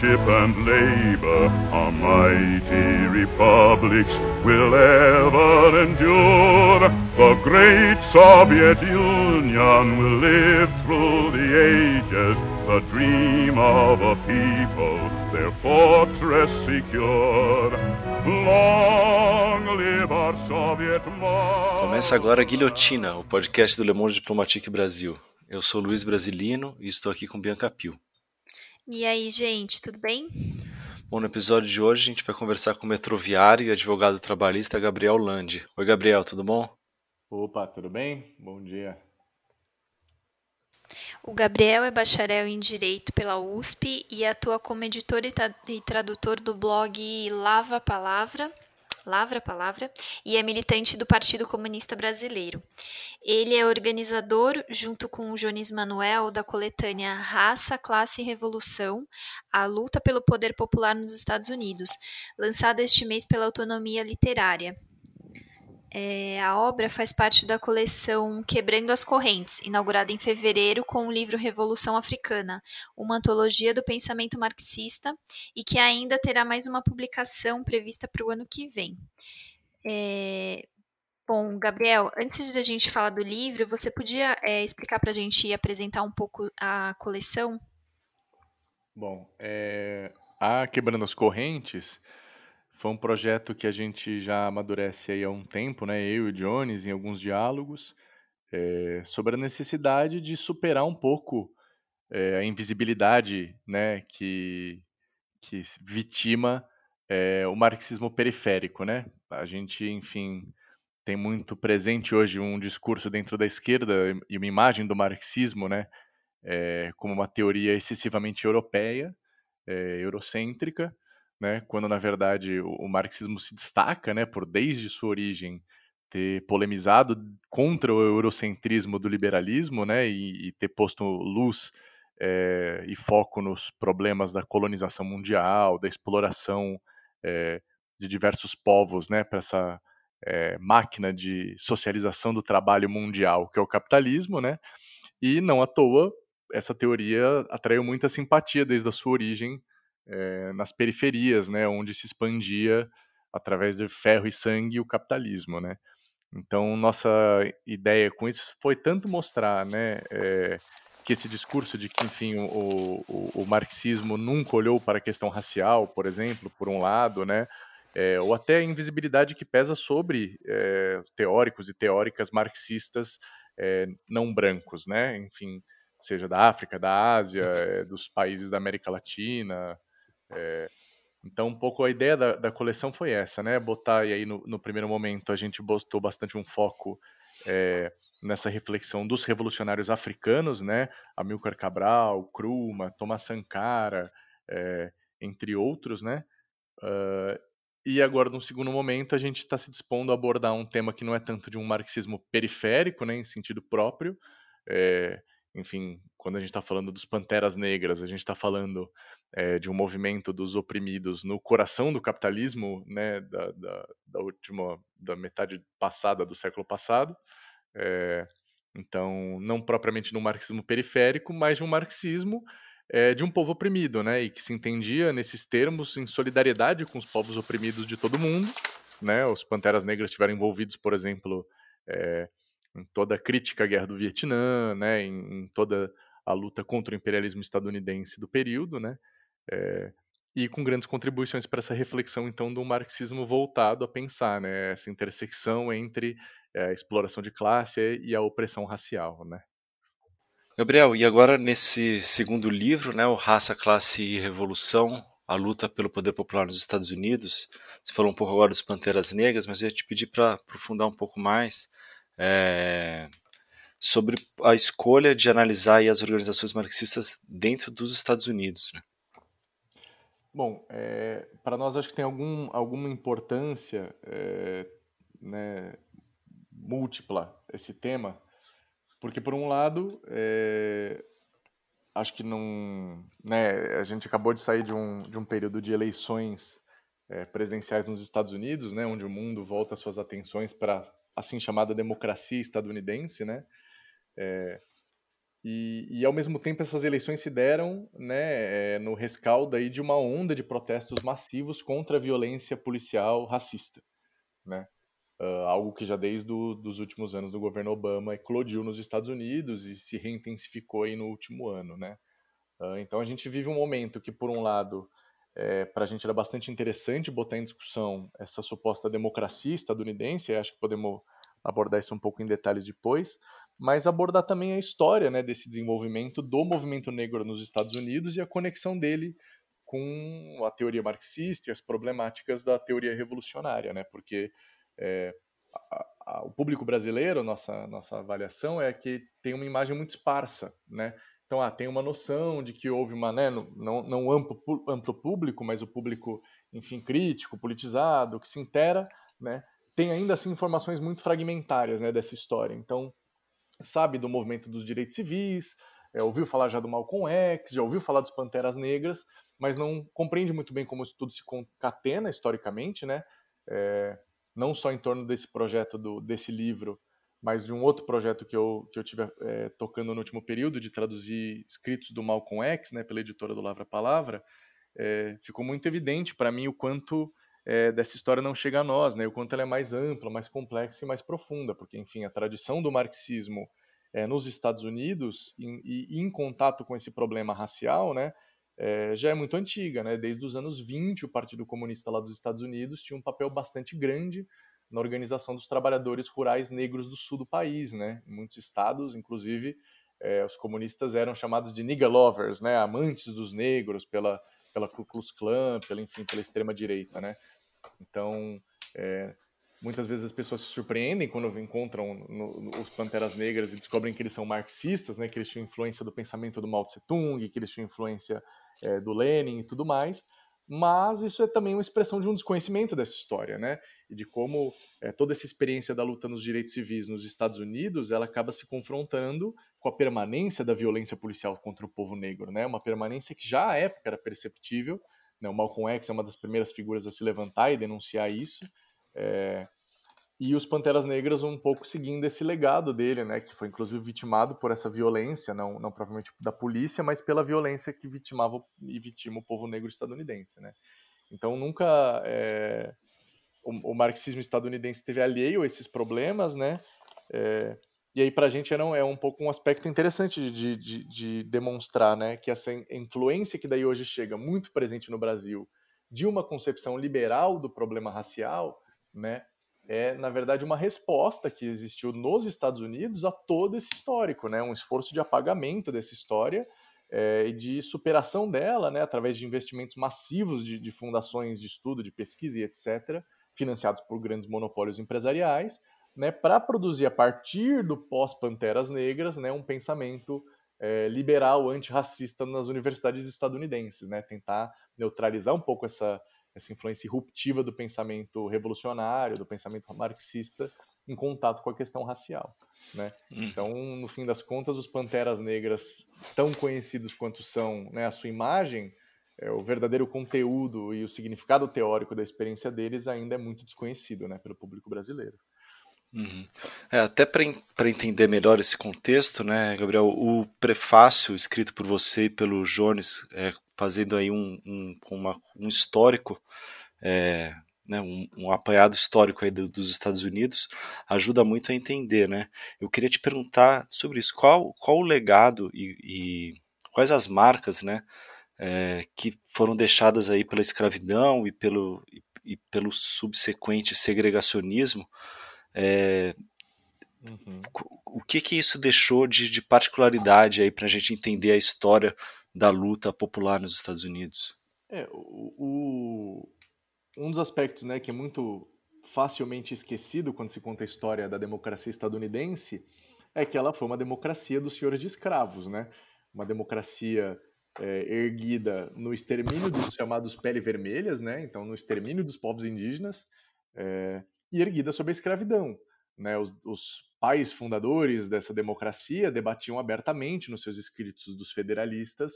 friendship and labor, our mighty republics will ever endure. The great Soviet Union will live through the ages, the dream of a people, their fortress secure. Long live our Soviet mother. Começa agora a Guilhotina, o podcast do Le Monde Diplomatique Brasil. Eu sou Luiz Brasilino e estou aqui com Bianca Pio. E aí, gente, tudo bem? Bom, no episódio de hoje a gente vai conversar com o metroviário e advogado trabalhista Gabriel Landi. Oi, Gabriel, tudo bom? Opa, tudo bem? Bom dia. O Gabriel é bacharel em Direito pela USP e atua como editor e, tra e tradutor do blog Lava Palavra, Lavra Palavra, e é militante do Partido Comunista Brasileiro. Ele é organizador, junto com o Jones Manuel, da coletânea Raça, Classe e Revolução, a luta pelo poder popular nos Estados Unidos, lançada este mês pela Autonomia Literária. É, a obra faz parte da coleção Quebrando as Correntes, inaugurada em fevereiro com o livro Revolução Africana, uma antologia do pensamento marxista, e que ainda terá mais uma publicação prevista para o ano que vem. É, bom, Gabriel, antes da gente falar do livro, você podia é, explicar para a gente e apresentar um pouco a coleção? Bom, é, a Quebrando as Correntes foi um projeto que a gente já amadurece aí há um tempo, né? Eu e o Jones, em alguns diálogos, é, sobre a necessidade de superar um pouco é, a invisibilidade, né? Que, que vitima é, o marxismo periférico, né? A gente, enfim, tem muito presente hoje um discurso dentro da esquerda e uma imagem do marxismo, né? como uma teoria excessivamente europeia, eurocêntrica, né, quando na verdade o, o, marxismo se destaca, né, por desde sua origem ter polemizado contra o eurocentrismo do liberalismo, né, e, e ter posto luz é, e foco nos problemas da colonização mundial, da exploração é, de diversos povos, né, para essa é, máquina de socialização do trabalho mundial, que é o capitalismo, né, e não à toa essa teoria atraiu muita simpatia desde a sua origem é, nas periferias, né, onde se expandia através de ferro e sangue o capitalismo, né. Então nossa ideia com isso foi tanto mostrar, né, é, que esse discurso de que, enfim, o, o, o, marxismo nunca olhou para a questão racial, por exemplo, por um lado, né, é, ou até a invisibilidade que pesa sobre é, teóricos e teóricas marxistas não brancos, né, enfim, seja da África, da Ásia, dos países da América Latina, é, então, um pouco a ideia da, da, coleção foi essa, né? Botar, e aí no, no primeiro momento a gente botou bastante um foco é, nessa reflexão dos revolucionários africanos, né? Amilcar Cabral, Kruma, Thomas Sankara, é, entre outros, né? Uh, e agora, num segundo momento, a gente está se dispondo a abordar um tema que não é tanto de um marxismo periférico, né, em sentido próprio. É, enfim, quando a gente está falando dos Panteras Negras, a gente está falando é, de um movimento dos oprimidos no coração do capitalismo, né, da, da, da última, da metade passada do século passado. É, então, não propriamente no marxismo periférico, mas de um marxismo é, de um povo oprimido, né, e que se entendia nesses termos em solidariedade com os povos oprimidos de todo mundo. Né, os Panteras Negras estiveram envolvidos, por exemplo, em toda a crítica à guerra do Vietnã, né, em, em toda a luta contra o imperialismo estadunidense do período, né, é, e com grandes contribuições para essa reflexão, então, do marxismo voltado a pensar né, essa intersecção entre é, a exploração de classe e a opressão racial. Né. Gabriel, e agora nesse segundo livro, né, o Raça, Classe e Revolução, a luta pelo poder popular nos Estados Unidos, você falou um pouco agora dos Panteras Negras, mas eu ia te pedir para aprofundar um pouco mais é, sobre a escolha de analisar as organizações marxistas dentro dos Estados Unidos. Né? Bom, é, para nós acho que tem algum, alguma importância é, né, múltipla esse tema, porque por um lado é, acho que não, né, a gente acabou de sair de um, de um período de eleições é, presidenciais nos Estados Unidos, né, onde o mundo volta suas atenções para assim chamada democracia estadunidense, né, é, E, e, ao mesmo tempo essas eleições se deram né, é, no rescaldo aí de uma onda de protestos massivos contra a violência policial racista, né? Uh, algo que já desde os últimos anos do governo Obama eclodiu nos Estados Unidos e se reintensificou aí no último ano, né? Uh, então a gente vive um momento que, por um lado, é, para a gente era bastante interessante botar em discussão essa suposta democracia estadunidense, acho que podemos abordar isso um pouco em detalhes depois, mas abordar também a história né, desse desenvolvimento do movimento negro nos Estados Unidos e a conexão dele com a teoria marxista e as problemáticas da teoria revolucionária, né? Porque é, a, a, o público brasileiro, nossa nossa avaliação é que tem uma imagem muito esparsa, né? Então, ah, tem uma noção de que houve uma, né, não, não amplo, amplo público, mas o público, enfim, crítico, politizado, que se intera, né? Tem ainda assim informações muito fragmentárias, né, dessa história. Então, sabe do movimento dos direitos civis, é, ouviu falar já do Malcolm X, já ouviu falar dos Panteras Negras, mas não compreende muito bem como isso tudo se concatena historicamente, né? É, não só em torno desse projeto, do, desse livro, mas de um outro projeto que eu, que eu tive é, tocando no último período, de traduzir escritos do Malcolm X, né, pela editora do Lavra Palavra, é, ficou muito evidente para mim o quanto é, dessa história não chega a nós, né? O quanto ela é mais ampla, mais complexa e mais profunda, porque, enfim, a tradição do marxismo nos Estados Unidos e, e, em contato com esse problema racial, né? É, já é muito antiga, né? Desde os anos 20, o Partido Comunista lá dos Estados Unidos tinha um papel bastante grande na organização dos trabalhadores rurais negros do sul do país, né? Em muitos estados, inclusive, é, os comunistas eram chamados de nigger lovers, né? Amantes dos negros pela pela Ku Klux Klan, pela, enfim, pela extrema-direita, né? Então, é, muitas vezes as pessoas se surpreendem quando encontram no, no, os Panteras Negras e descobrem que eles são marxistas, né? Que eles tinham influência do pensamento do Mao Tse-tung, que eles tinham influência é, do Lenin e tudo mais mas isso é também uma expressão de um desconhecimento dessa história, né? E de como é, toda essa experiência da luta nos direitos civis nos Estados Unidos, ela acaba se confrontando com a permanência da violência policial contra o povo negro, né? Uma permanência que já à época era perceptível, né? O Malcolm X é uma das primeiras figuras a se levantar e denunciar isso, é, e os Panteras Negras um pouco seguindo esse legado dele, né, que foi inclusive vitimado por essa violência, não, não propriamente da polícia, mas pela violência que vitimava e vitima o povo negro estadunidense, né. Então nunca é, o, o, marxismo estadunidense teve alheio a esses problemas, né, é, e aí para a gente era um, é um pouco um aspecto interessante de, de, de demonstrar, né, que essa influência que daí hoje chega muito presente no Brasil de uma concepção liberal do problema racial, né, é, na verdade, uma resposta que existiu nos Estados Unidos a todo esse histórico, né? um esforço de apagamento dessa história é, e de superação dela, né? através de investimentos massivos de, de fundações de estudo, de pesquisa e etc., financiados por grandes monopólios empresariais, né? para produzir, a partir do pós-Panteras Negras, né? um pensamento é, liberal, antirracista nas universidades estadunidenses, né? tentar neutralizar um pouco essa essa influência irruptiva do pensamento revolucionário, do pensamento marxista, em contato com a questão racial. Né? Uhum. Então, no fim das contas, os Panteras Negras, tão conhecidos quanto são né, a sua imagem, é, o verdadeiro conteúdo e o significado teórico da experiência deles ainda é muito desconhecido né, pelo público brasileiro. Uhum. É, até para entender melhor esse contexto, né, Gabriel, o prefácio escrito por você e pelo Jones é, fazendo aí um, um, uma, um histórico, é, né, um, um, apanhado histórico aí do, dos Estados Unidos, ajuda muito a entender, né? Eu queria te perguntar sobre isso, qual, qual o legado e, e quais as marcas, né, é, que foram deixadas aí pela escravidão e pelo, e, e pelo subsequente segregacionismo, é, uhum. o que que isso deixou de, de particularidade aí para a gente entender a história da luta popular nos Estados Unidos. É, o, o, um dos aspectos né, que é muito facilmente esquecido quando se conta a história da democracia estadunidense é que ela foi uma democracia dos senhores de escravos, né? Uma democracia é, erguida no extermínio dos chamados pele vermelhas, né? Então, no extermínio dos povos indígenas é, e erguida sob a escravidão. Né, os, os, pais fundadores dessa democracia debatiam abertamente nos seus escritos dos federalistas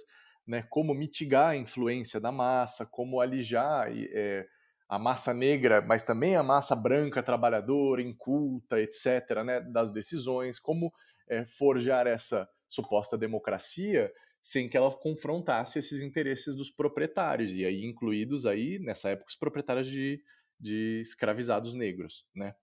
né, como mitigar a influência da massa, como alijar é, a massa negra, mas também a massa branca, trabalhadora, inculta, etc., né, das decisões, como é, forjar essa suposta democracia sem que ela confrontasse esses interesses dos proprietários, e aí incluídos aí, nessa época, os proprietários de, de escravizados negros, né?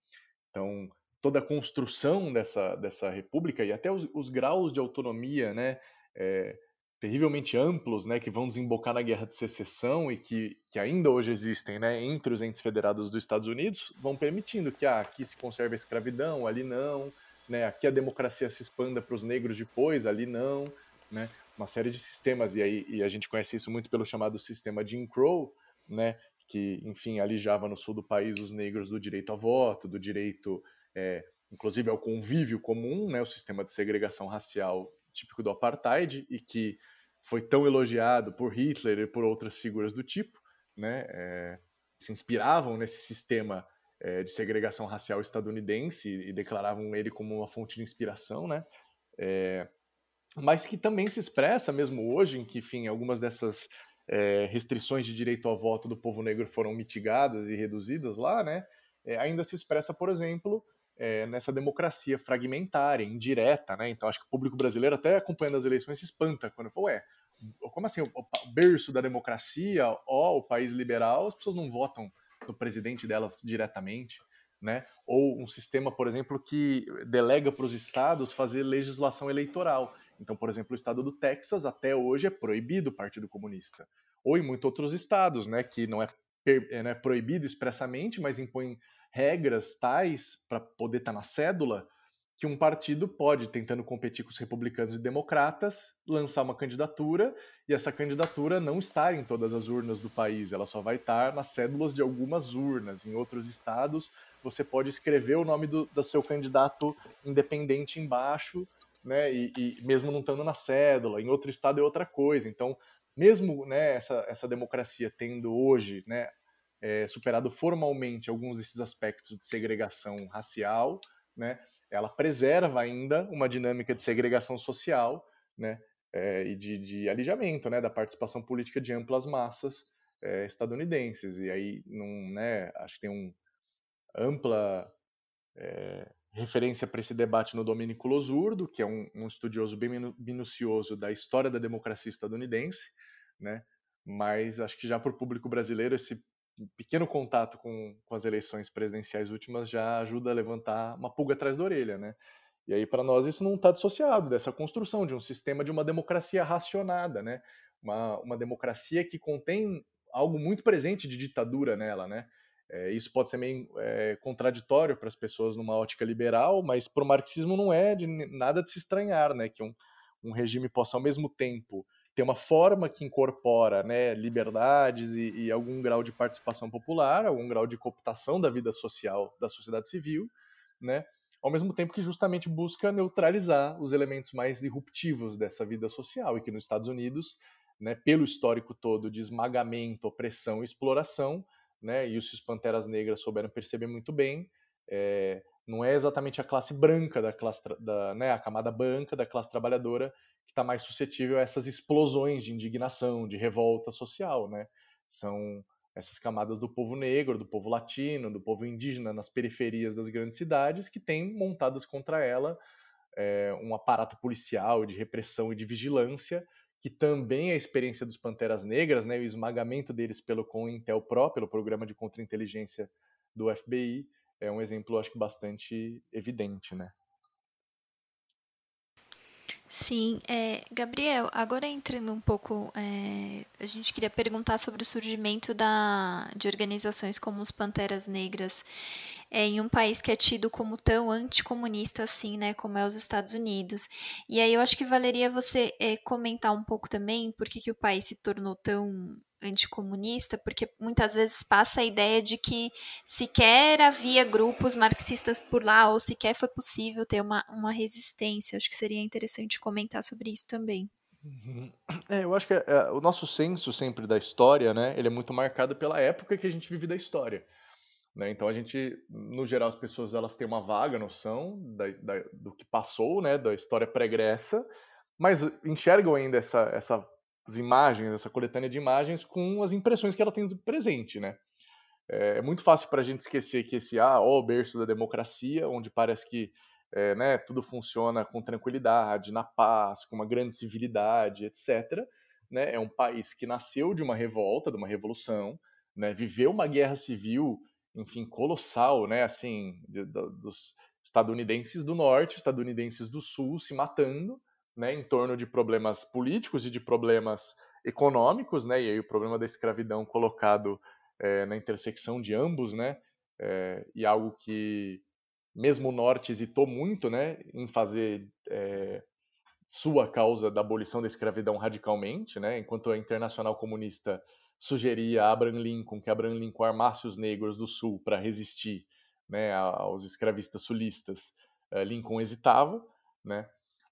Então, toda a construção dessa, dessa república e até os, os graus de autonomia, né, é, terrivelmente amplos, né, que vão desembocar na guerra de secessão e que, que ainda hoje existem, né, entre os entes federados dos Estados Unidos, vão permitindo que ah, aqui se conserve a escravidão, ali não, né, aqui a democracia se expanda para os negros depois, ali não, né, uma série de sistemas e aí e a gente conhece isso muito pelo chamado sistema Jim Crow, né, que enfim alijava no sul do país os negros do direito a voto, do direito é, inclusive ao convívio comum, né, o sistema de segregação racial típico do apartheid e que foi tão elogiado por Hitler e por outras figuras do tipo, né, é, se inspiravam nesse sistema é, de segregação racial estadunidense e declaravam ele como uma fonte de inspiração, né, é, mas que também se expressa mesmo hoje, em que, enfim, algumas dessas restrições de direito ao voto do povo negro foram mitigadas e reduzidas lá, né, ainda se expressa, por exemplo, é, nessa democracia fragmentária, indireta, né? Então acho que o público brasileiro, até acompanhando as eleições, se espanta quando fala, ué, como assim, o, berço da democracia, ó, o país liberal, as pessoas não votam no presidente delas diretamente, né? Ou um sistema, por exemplo, que delega para os estados fazer legislação eleitoral. Então, por exemplo, o estado do Texas até hoje é proibido o Partido Comunista. Ou em muitos outros estados, né, que não é, é, não é proibido expressamente, mas impõe regras tais para poder estar tá na cédula que um partido pode, tentando competir com os republicanos e democratas, lançar uma candidatura e essa candidatura não estar em todas as urnas do país, ela só vai estar nas cédulas de algumas urnas. Em outros estados, você pode escrever o nome do, do seu candidato independente embaixo, né, e, e, mesmo não estando na cédula. Em outro estado é outra coisa. Então, mesmo né, essa, essa democracia tendo hoje né, é, superado formalmente alguns desses aspectos de segregação racial, né, ela preserva ainda uma dinâmica de segregação social né, é, e de, de alijamento né, da participação política de amplas massas é, estadunidenses. E aí, num, né, acho que tem um ampla referência para esse debate no Domenico Losurdo, que é um, um estudioso bem minucioso da história da democracia estadunidense, né? mas acho que já para o público brasileiro esse pequeno contato com, com as eleições presidenciais últimas já ajuda a levantar uma pulga atrás da orelha, né? E aí, para nós, isso não está dissociado dessa construção de um sistema de uma democracia racionada, né? Uma, uma democracia que contém algo muito presente de ditadura nela, né? É, isso pode ser meio é, contraditório para as pessoas numa ótica liberal, mas para o marxismo não é de nada de se estranhar, né? Que um, um regime possa, ao mesmo tempo, ter uma forma que incorpora né, liberdades e, e, algum grau de participação popular, algum grau de cooptação da vida social da sociedade civil, né, ao mesmo tempo que justamente busca neutralizar os elementos mais disruptivos dessa vida social e que nos Estados Unidos, né, pelo histórico todo de esmagamento, opressão e exploração, né, e os Panteras Negras souberam perceber muito bem, é, não é exatamente a classe branca da classe da, né, a camada branca da classe trabalhadora que está mais suscetível a essas explosões de indignação, de revolta social, né? São essas camadas do povo negro, do povo latino, do povo indígena nas periferias das grandes cidades que têm montadas contra ela é, um aparato policial de repressão e de vigilância que também é a experiência dos Panteras Negras, né, o esmagamento deles pelo COINTELPRO, pelo Programa de Contra-Inteligência do FBI, é um exemplo, acho que, bastante evidente, né? Sim, é, Gabriel, agora entrando um pouco, é, a gente queria perguntar sobre o surgimento da, de organizações como os Panteras Negras é, em um país que é tido como tão anticomunista assim, né, como é os Estados Unidos. E aí eu acho que valeria você é, comentar um pouco também por que, que o país se tornou tão anticomunista, porque muitas vezes passa a ideia de que sequer havia grupos marxistas por lá, ou sequer foi possível ter uma, uma resistência. Acho que seria interessante comentar sobre isso também. Uhum. É, eu acho que é, o nosso senso sempre da história, né, ele é muito marcado pela época que a gente vive da história. Né? Então a gente, no geral, as pessoas elas têm uma vaga noção da, da, do que passou, né, da história pregressa, mas enxergam ainda essa, essa as imagens, essa coletânea de imagens com as impressões que ela tem do presente, né? É, é muito fácil para a gente esquecer que esse ah, o berço da democracia, onde parece que é, né, tudo funciona com tranquilidade, na paz, com uma grande civilidade, etc. Né? É um país que nasceu de uma revolta, de uma revolução, né? viveu uma guerra civil, enfim, colossal, né? assim, de, de, dos estadunidenses do norte, estadunidenses do sul se matando, né, em torno de problemas políticos e de problemas econômicos, né, e aí o problema da escravidão colocado é, na intersecção de ambos, né, é, e algo que mesmo o norte hesitou muito, né, em fazer é, sua causa da abolição da escravidão radicalmente, né, enquanto a Internacional Comunista sugeria a Abraham Lincoln que Abraham Lincoln armasse os negros do sul para resistir, né, aos escravistas sulistas, Lincoln hesitava, né,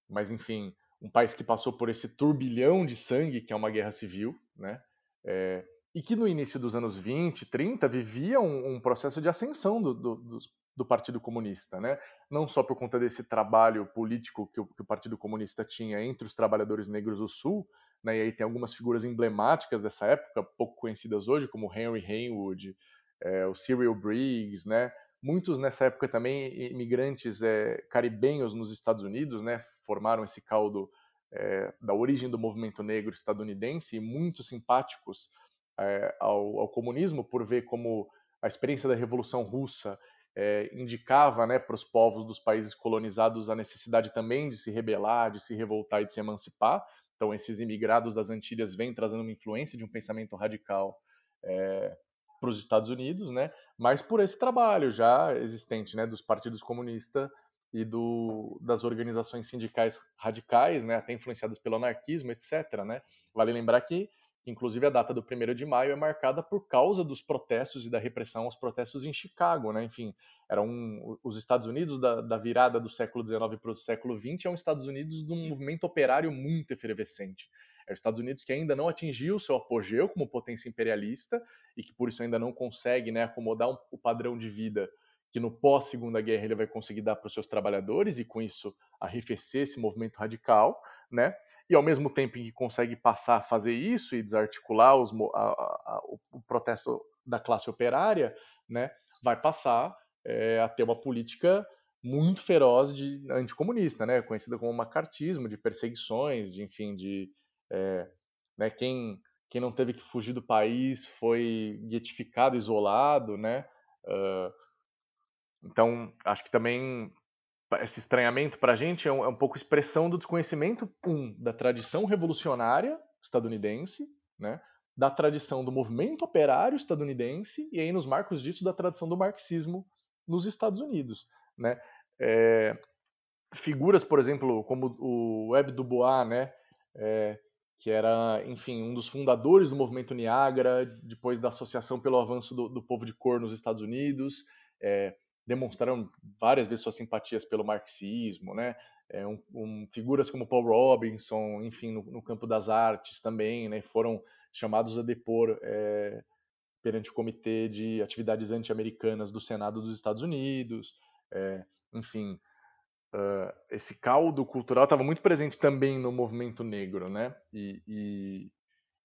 mas enfim, um país que passou por esse turbilhão de sangue que é uma guerra civil, né? É, e que no início dos anos 20, 30 vivia um, um processo de ascensão do, do, do, do, Partido Comunista, né? Não só por conta desse trabalho político que o, que o, Partido Comunista tinha entre os trabalhadores negros do Sul, né? E aí tem algumas figuras emblemáticas dessa época, pouco conhecidas hoje, como Henry Haywood, é, o Cyril Briggs, né? Muitos nessa época também imigrantes é, caribenhos nos Estados Unidos, né? formaram esse caldo é, da origem do movimento negro estadunidense e muito simpáticos ao, ao, comunismo por ver como a experiência da Revolução Russa indicava né, para os povos dos países colonizados a necessidade também de se rebelar, de se revoltar e de se emancipar. Então, esses imigrados das Antilhas vêm trazendo uma influência de um pensamento radical para os Estados Unidos, né? Mas por esse trabalho já existente, né, dos partidos comunistas e do, das organizações sindicais radicais, né, até influenciadas pelo anarquismo, etc. Né? Vale lembrar que, inclusive, a data do 1 de maio é marcada por causa dos protestos e da repressão aos protestos em Chicago. Né? Enfim, eram os Estados Unidos da, da virada do século XIX para o século XX, é um Estados Unidos de um movimento operário muito efervescente. É os Estados Unidos que ainda não atingiu seu apogeu como potência imperialista e que por isso ainda não consegue né, acomodar um, o padrão de vida que no pós-segunda guerra ele vai conseguir dar para os seus trabalhadores e com isso arrefecer esse movimento radical, né? E ao mesmo tempo em que consegue passar a fazer isso e desarticular os, a, a, o protesto da classe operária, né? Vai passar é, a ter uma política muito feroz de anticomunista, né? Conhecida como macartismo, de perseguições, de enfim, de é, né? Quem quem não teve que fugir do país foi guetificado, isolado, né? Uh, então, acho que também esse estranhamento para a gente é um, é um, pouco expressão do desconhecimento, um, da tradição revolucionária estadunidense, né, da tradição do movimento operário estadunidense, e aí nos marcos disso da tradição do marxismo nos Estados Unidos. Né. É, figuras, por exemplo, como o Web Du Bois, né, é, que era, enfim, um dos fundadores do movimento Niagara, depois da Associação pelo Avanço do, do Povo de Cor nos Estados Unidos, é, demonstraram várias vezes suas simpatias pelo marxismo, né? É, um, um, figuras como Paul Robinson, enfim, no, no, campo das artes também, né? Foram chamados a depor é, perante o Comitê de Atividades Anti-Americanas do Senado dos Estados Unidos, é, enfim, uh, esse caldo cultural estava muito presente também no movimento negro, né? E, e,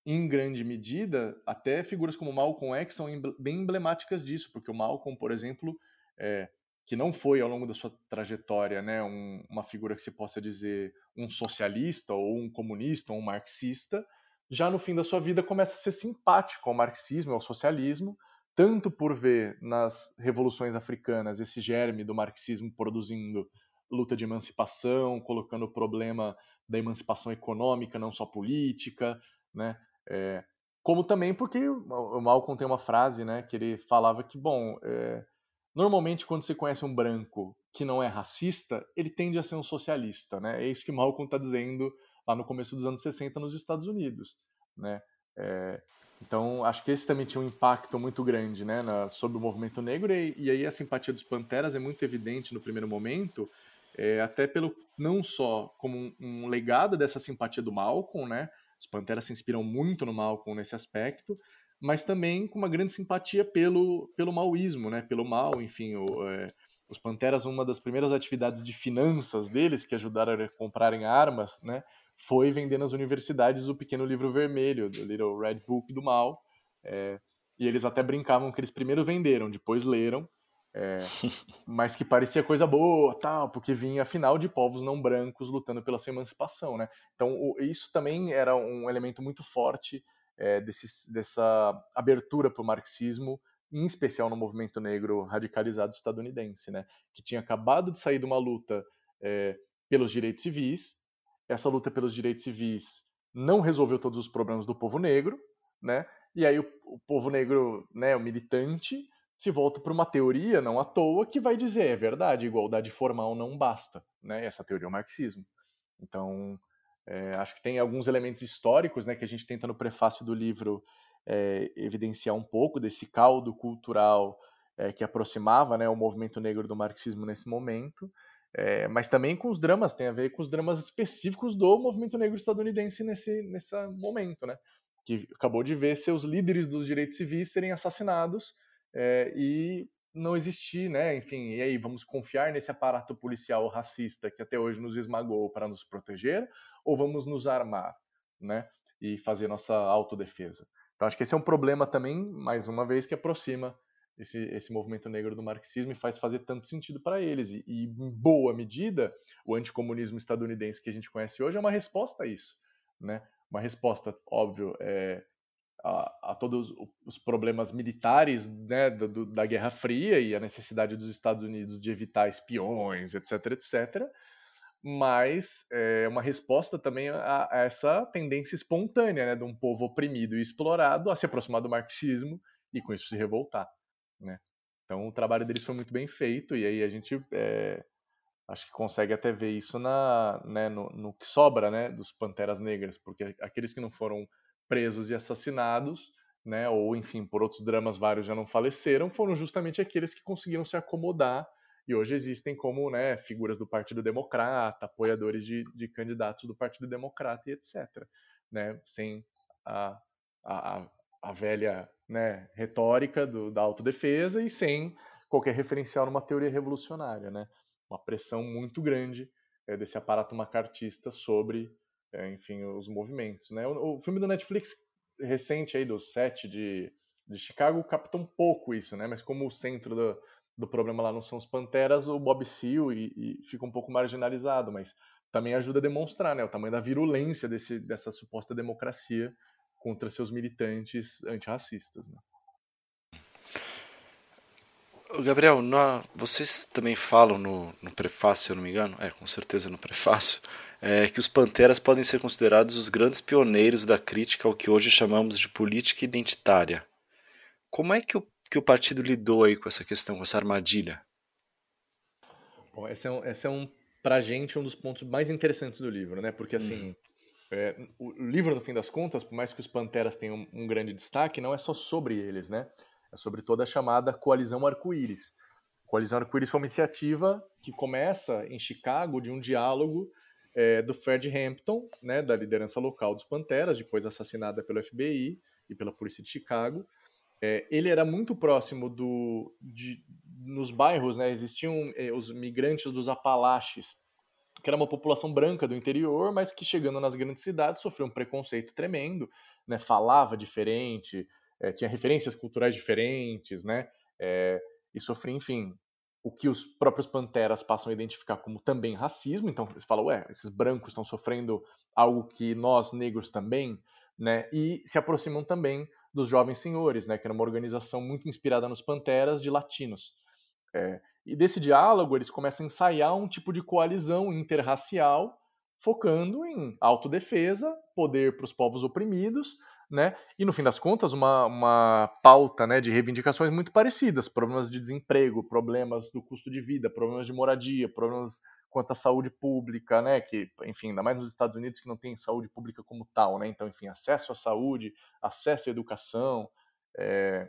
em grande medida, até figuras como Malcolm X são bem emblemáticas disso, porque o Malcolm, por exemplo, é, que não foi ao longo da sua trajetória né, um, uma figura que se possa dizer um socialista ou um comunista ou um marxista, já no fim da sua vida começa a ser simpático ao marxismo, ao socialismo, tanto por ver nas revoluções africanas esse germe do marxismo produzindo luta de emancipação, colocando o problema da emancipação econômica, não só política, né? É, como também porque o Malcolm tem uma frase, né, que ele falava que, bom, é, Normalmente, quando você conhece um branco que não é racista, ele tende a ser um socialista, né? É isso que Malcolm está dizendo lá no começo dos anos 60 nos Estados Unidos, né? É, então, acho que esse também tinha um impacto muito grande, né, na, sobre o movimento negro e, e, aí a simpatia dos Panteras é muito evidente no primeiro momento, é, até pelo não só como um, um legado dessa simpatia do Malcolm, né? Os Panteras se inspiram muito no Malcolm nesse aspecto, mas também com uma grande simpatia pelo, pelo maoísmo, né? pelo mal, enfim. O, é, os Panteras, uma das primeiras atividades de finanças deles, que ajudaram a comprarem armas, né? foi vender nas universidades o pequeno livro vermelho, do Little Red Book do mal. É, e eles até brincavam que eles primeiro venderam, depois leram, É, mas que parecia coisa boa, tal, porque vinha afinal de povos não brancos lutando pela sua emancipação, né? Então o, isso também era um elemento muito forte é, desse, dessa abertura para o marxismo, em especial no movimento negro radicalizado estadunidense, né? Que tinha acabado de sair de uma luta é, pelos direitos civis. Essa luta pelos direitos civis não resolveu todos os problemas do povo negro, né? E aí o, o povo negro, né, o militante, se volta para uma teoria, não à toa, que vai dizer, é verdade, igualdade formal não basta. Né? Essa teoria é o marxismo. Então, é, acho que tem alguns elementos históricos né, que a gente tenta no prefácio do livro é, evidenciar um pouco desse caldo cultural é, que aproximava né, o movimento negro do marxismo nesse momento, mas também com os dramas, tem a ver com os dramas específicos do movimento negro estadunidense nesse, nesse momento, né? que acabou de ver seus líderes dos direitos civis serem assassinados e não existir, né? Enfim, e aí vamos confiar nesse aparato policial racista que até hoje nos esmagou para nos proteger, ou vamos nos armar, né? E fazer nossa autodefesa. Então acho que esse é um problema também, mais uma vez, que aproxima esse, esse movimento negro do marxismo e faz fazer tanto sentido para eles. E, e, em boa medida, o anticomunismo estadunidense que a gente conhece hoje é uma resposta a isso, né? Uma resposta, óbvio, é, a, a, todos os problemas militares né, do, da Guerra Fria e a necessidade dos Estados Unidos de evitar espiões, etc., etc., mas é uma resposta também a, a, essa tendência espontânea né, de um povo oprimido e explorado a se aproximar do marxismo e com isso se revoltar. Né? Então o trabalho deles foi muito bem feito e aí a gente é, acho que consegue até ver isso na, né, no, no que sobra né, dos Panteras Negras, porque aqueles que não foram presos e assassinados, né, ou enfim, por outros dramas vários já não faleceram, foram justamente aqueles que conseguiram se acomodar e hoje existem como né, figuras do Partido Democrata, apoiadores de, de candidatos do Partido Democrata e etc. Né, sem a, a, a velha né, retórica do, da autodefesa e sem qualquer referencial numa teoria revolucionária. Né, uma pressão muito grande é, desse aparato macartista sobre é, enfim, os movimentos. Né? O, o, filme do Netflix recente aí, do set de, de Chicago, capta um pouco isso, né? mas como o centro do, do problema lá não são os Panteras, o Bob Seale e, e fica um pouco marginalizado, mas também ajuda a demonstrar né, o tamanho da virulência desse, dessa suposta democracia contra seus militantes antirracistas. Né? Gabriel, vocês também falam no, no, prefácio, se eu não me engano, é, com certeza no prefácio, é, que os Panteras podem ser considerados os grandes pioneiros da crítica ao que hoje chamamos de política identitária. Como é que o, que o partido lidou aí com essa questão, com essa armadilha? Bom, esse é um, esse é um pra gente, um dos pontos mais interessantes do livro, né? Porque, assim, hum. é, o livro, no fim das contas, por mais que os Panteras tenham um, um grande destaque, não é só sobre eles, né? É sobre toda a chamada Coalizão Arco-Íris. Coalizão Arco-Íris foi uma iniciativa que começa em Chicago de um diálogo é, do Fred Hampton, né, da liderança local dos Panteras, depois assassinada pelo FBI e pela polícia de Chicago. É, ele era muito próximo do, de, nos bairros, né, existiam é, os migrantes dos Apalaches, que era uma população branca do interior, mas que chegando nas grandes cidades sofreu um preconceito tremendo, né, falava diferente, é, tinha referências culturais diferentes, né? É, e sofria, enfim, o que os próprios panteras passam a identificar como também racismo. Então, eles falam, ué, esses brancos estão sofrendo algo que nós, negros, também, né? E se aproximam também dos Jovens Senhores, né? Que era uma organização muito inspirada nos panteras de latinos. É, e desse diálogo, eles começam a ensaiar um tipo de coalizão interracial, focando em autodefesa, poder para os povos oprimidos, né? E no fim das contas, uma, uma pauta né, de reivindicações muito parecidas: problemas de desemprego, problemas do custo de vida, problemas de moradia, problemas quanto à saúde pública, né? Que, enfim, ainda mais nos Estados Unidos que não tem saúde pública como tal, né? Então, enfim, acesso à saúde, acesso à educação, é...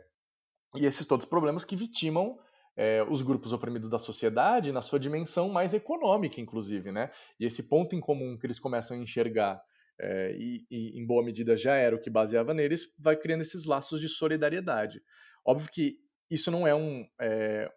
e esses todos problemas que vitimam é, os grupos oprimidos da sociedade na sua dimensão mais econômica, inclusive, né? E esse ponto em comum que eles começam a enxergar é, e, e, em boa medida já era o que baseava neles, vai criando esses laços de solidariedade. Óbvio que isso não é um é,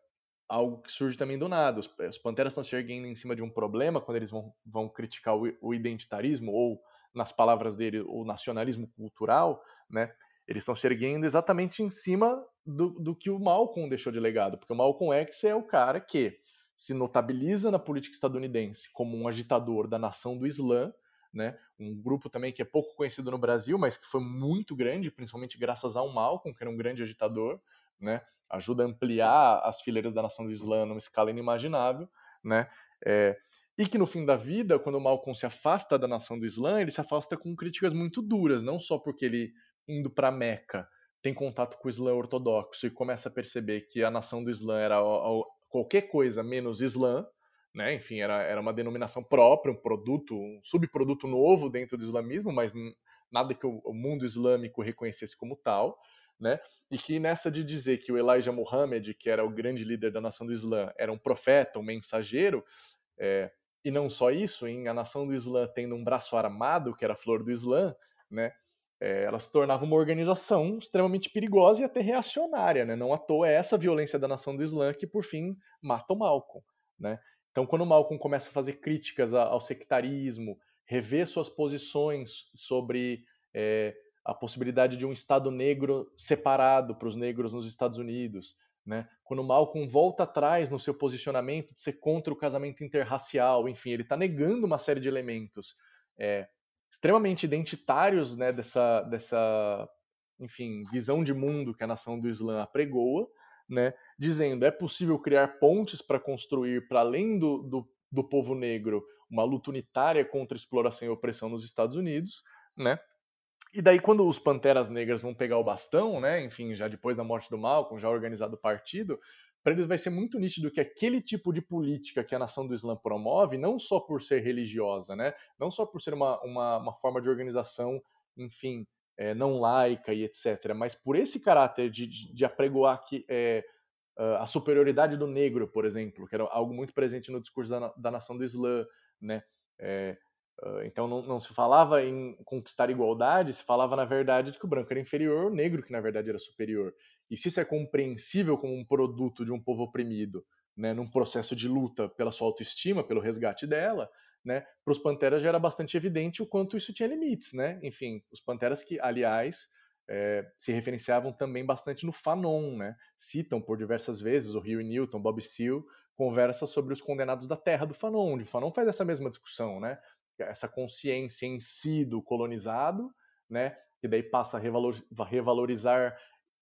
algo que surge também do nada. Os, os Panteras estão se erguendo em cima de um problema quando eles vão, vão criticar o, o identitarismo ou, nas palavras dele, o nacionalismo cultural, né? eles estão se erguendo exatamente em cima do, do que o Malcolm deixou de legado, porque o Malcolm X é o cara que se notabiliza na política estadunidense como um agitador da nação do Islã, né? um grupo também que é pouco conhecido no Brasil, mas que foi muito grande, principalmente graças ao Malcolm, que era um grande agitador, né? Ajuda a ampliar as fileiras da nação do Islã numa escala inimaginável, né? É, e que no fim da vida, quando Malcolm se afasta da nação do Islã, ele se afasta com críticas muito duras, não só porque ele, indo para Meca, tem contato com o Islã ortodoxo e começa a perceber que a nação do Islã era qualquer coisa menos Islã, né? Enfim, era, era uma denominação própria, um produto, um subproduto novo dentro do islamismo, mas nada que o mundo islâmico reconhecesse como tal, né? E que nessa de dizer que o Elijah Muhammad, que era o grande líder da nação do Islã, era um profeta, um mensageiro, é, e não só isso, em a nação do Islã tendo um braço armado, que era a flor do Islã, né? É, ela se tornava uma organização extremamente perigosa e até reacionária, né? Não à toa é essa violência da nação do Islã que, por fim, mata o Malcolm, né? Então, quando o Malcolm começa a fazer críticas ao sectarismo, rever suas posições sobre é, a possibilidade de um Estado negro separado para os negros nos Estados Unidos, né? Quando Malcolm volta atrás no seu posicionamento de ser contra o casamento interracial, enfim, ele está negando uma série de elementos é, extremamente identitários né, dessa, dessa, enfim, visão de mundo que a nação do Islã apregoa, né, dizendo é possível criar pontes para construir para além do, do, do povo negro uma luta unitária contra exploração e opressão nos Estados Unidos, né? E daí, quando os Panteras Negras vão pegar o bastão, né, enfim, já depois da morte do Malcolm, já organizado o partido, para eles vai ser muito nítido que aquele tipo de política que a nação do Islã promove, não só por ser religiosa, né, não só por ser uma, uma, uma forma de organização, enfim, é, não laica e etc., mas por esse caráter de, de, de apregoar que é, a superioridade do negro, por exemplo, que era algo muito presente no discurso da, da nação do Islã, né, é, então não, não, se falava em conquistar igualdade, se falava na verdade de que o branco era inferior, o negro que na verdade era superior. E se isso é compreensível como um produto de um povo oprimido, né, num processo de luta pela sua autoestima, pelo resgate dela, né, para os panteras já era bastante evidente o quanto isso tinha limites, né? Enfim, os panteras que, aliás, é, se referenciavam também bastante no Fanon, né? Citam por diversas vezes o Rio Newton, Bob Seale, conversa sobre os condenados da terra do Fanon, onde o Fanon faz essa mesma discussão, né? Essa consciência em si do colonizado, né, que daí passa a revalorizar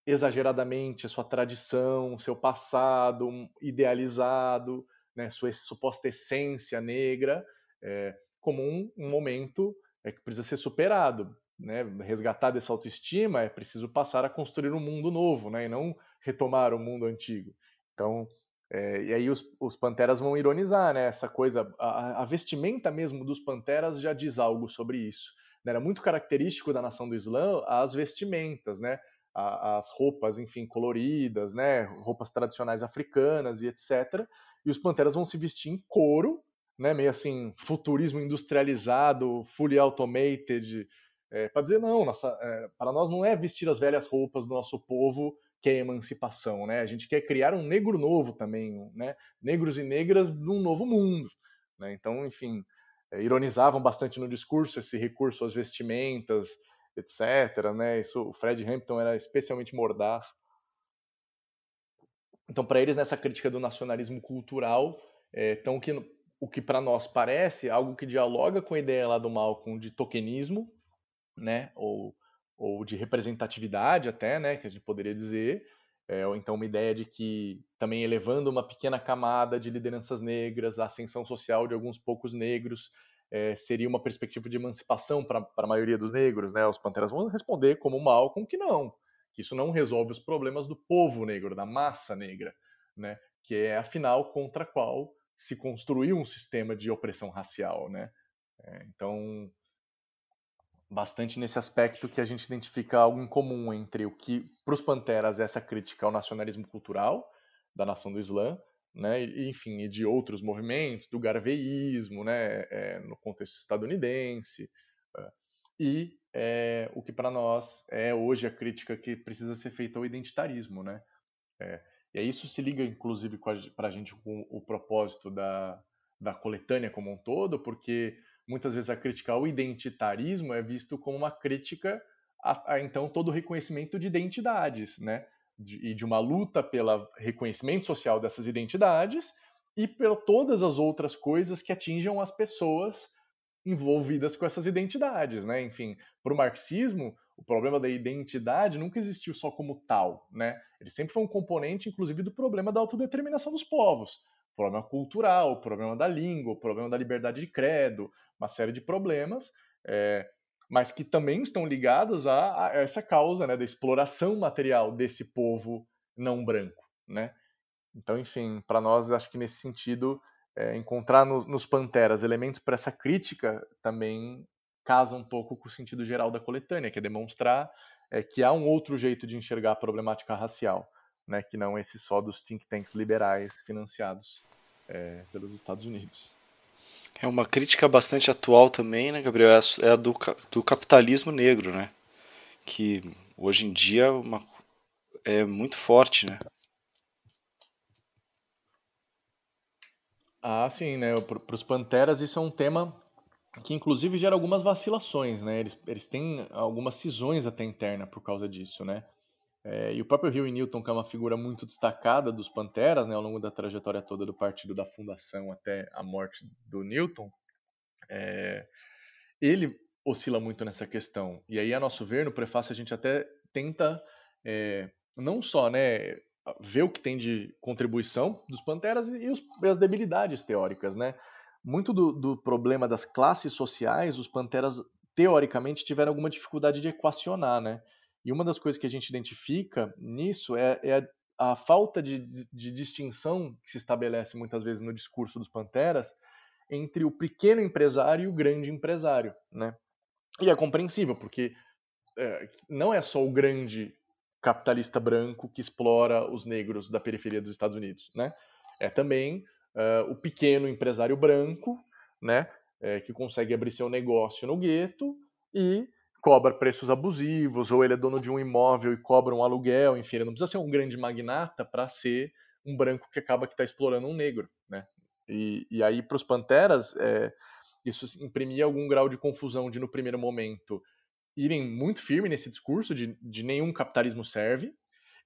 exageradamente a sua tradição, seu passado idealizado, né, sua suposta essência negra, é, como um, um momento é, que precisa ser superado. Né? Resgatar dessa autoestima é preciso passar a construir um mundo novo, né? e não retomar o mundo antigo. Então, é, e aí os, os, Panteras vão ironizar, né? Essa coisa, a, a, vestimenta mesmo dos Panteras já diz algo sobre isso. Né? Era muito característico da nação do Islã as vestimentas, né? A, as roupas, enfim, coloridas, né? Roupas tradicionais africanas e etc. E os Panteras vão se vestir em couro, né? Meio assim, futurismo industrializado, fully automated. É, para dizer, não, nossa, é, para nós não é vestir as velhas roupas do nosso povo que é emancipação, né? A gente quer criar um negro novo também, né? Negros e negras num novo mundo, né? Então, enfim, é, ironizavam bastante no discurso esse recurso às vestimentas, etc, né? Isso, o Fred Hampton era especialmente mordaz. Então, para eles, nessa crítica do nacionalismo cultural, é, que, o que para nós parece algo que dialoga com a ideia lá do Malcolm de tokenismo, né? Ou ou de representatividade até, né, que a gente poderia dizer, é, ou então uma ideia de que também elevando uma pequena camada de lideranças negras, a ascensão social de alguns poucos negros é, seria uma perspectiva de emancipação para a maioria dos negros, né? Os Panteras vão responder como Malcolm que não, que isso não resolve os problemas do povo negro, da massa negra, né? Que é afinal contra a qual se construiu um sistema de opressão racial, né? É, então bastante nesse aspecto que a gente identifica algo em comum entre o que, para os Panteras, é essa crítica ao nacionalismo cultural da nação do Islã, né, e, enfim, e de outros movimentos, do garveísmo, né, é, no contexto estadunidense, e é, o que para nós é hoje a crítica que precisa ser feita ao identitarismo, né, é, e isso se liga, inclusive, para a gente com o propósito da, da coletânea como um todo, porque muitas vezes a crítica ao identitarismo é visto como uma crítica a, a, então todo o reconhecimento de identidades, né? De, e de uma luta pelo reconhecimento social dessas identidades e por todas as outras coisas que atinjam as pessoas envolvidas com essas identidades, né? Enfim, para o marxismo, o problema da identidade nunca existiu só como tal, né? Ele sempre foi um componente, inclusive, do problema da autodeterminação dos povos. O problema cultural, o problema da língua, o problema da liberdade de credo, uma série de problemas, é, mas que também estão ligados a, a, essa causa né, da exploração material desse povo não branco, né? Então, enfim, para nós, acho que nesse sentido, é, encontrar no, nos Panteras elementos para essa crítica também casa um pouco com o sentido geral da coletânea, que é demonstrar é, que há um outro jeito de enxergar a problemática racial, né, que não esse só dos think tanks liberais financiados é, pelos Estados Unidos. É uma crítica bastante atual também, né, Gabriel? É a, é do, do capitalismo negro, né? Que hoje em dia é, uma, é muito forte, né? Ah, sim, né? Para os Panteras isso é um tema que inclusive gera algumas vacilações, né? Eles, eles têm algumas cisões até interna por causa disso, né? É, e o próprio Huey Newton, que é uma figura muito destacada dos Panteras, né, ao longo da trajetória toda do partido da fundação até a morte do Newton, é, ele oscila muito nessa questão. E aí, a nosso ver, no prefácio a gente até tenta é, não só né, ver o que tem de contribuição dos Panteras e, os, e as debilidades teóricas, né? muito do, do, problema das classes sociais, os Panteras, teoricamente, tiveram alguma dificuldade de equacionar, né? E uma das coisas que a gente identifica nisso é, é a, a, falta de, de, de, distinção que se estabelece muitas vezes no discurso dos Panteras entre o pequeno empresário e o grande empresário, né? E é compreensível, porque é, não é só o grande capitalista branco que explora os negros da periferia dos Estados Unidos, né? É também uh, o pequeno empresário branco, né, é, que consegue abrir seu negócio no gueto e cobra preços abusivos, ou ele é dono de um imóvel e cobra um aluguel, enfim, ele não precisa ser um grande magnata para ser um branco que acaba que está explorando um negro, né? E, e aí para os panteras é, isso imprimia algum grau de confusão de no primeiro momento irem muito firme nesse discurso de, de nenhum capitalismo serve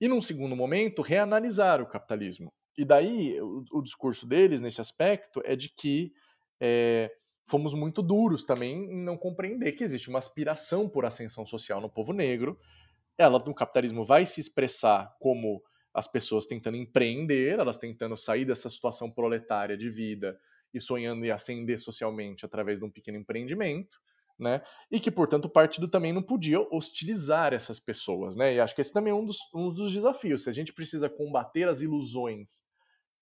e num segundo momento reanalisar o capitalismo e daí o, o, discurso deles nesse aspecto é de que é, fomos muito duros também em não compreender que existe uma aspiração por ascensão social no povo negro. Ela no capitalismo vai se expressar como as pessoas tentando empreender, elas tentando sair dessa situação proletária de vida e sonhando em ascender socialmente através de um pequeno empreendimento, né? E que, portanto, o partido também não podia hostilizar essas pessoas, né? E acho que esse também é um dos, um dos desafios. Se a gente precisa combater as ilusões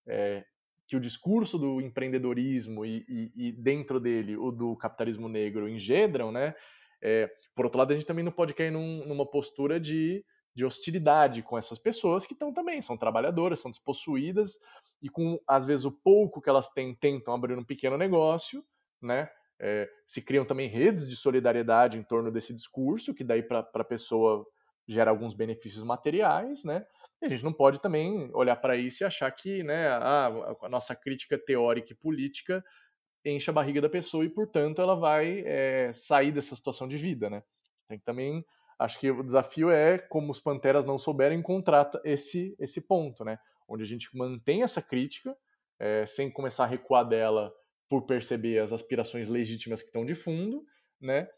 é, que o discurso do empreendedorismo e, e, e, dentro dele o do capitalismo negro engendram, né? É, por outro lado, a gente também não pode cair num, numa postura de, de hostilidade com essas pessoas que estão também, são trabalhadoras, são despossuídas e com, às vezes, o pouco que elas têm, tentam abrir um pequeno negócio, né? É, se criam também redes de solidariedade em torno desse discurso, que daí para a pessoa gera alguns benefícios materiais, né? A gente não pode também olhar para isso e achar que né, a, a, nossa crítica teórica e política enche a barriga da pessoa e, portanto, ela vai é, sair dessa situação de vida. Né? Tem que também, acho que o desafio é, como os Panteras não souberam encontrar esse, esse ponto, né? onde a gente mantém essa crítica, é, sem começar a recuar dela por perceber as aspirações legítimas que estão de fundo, né?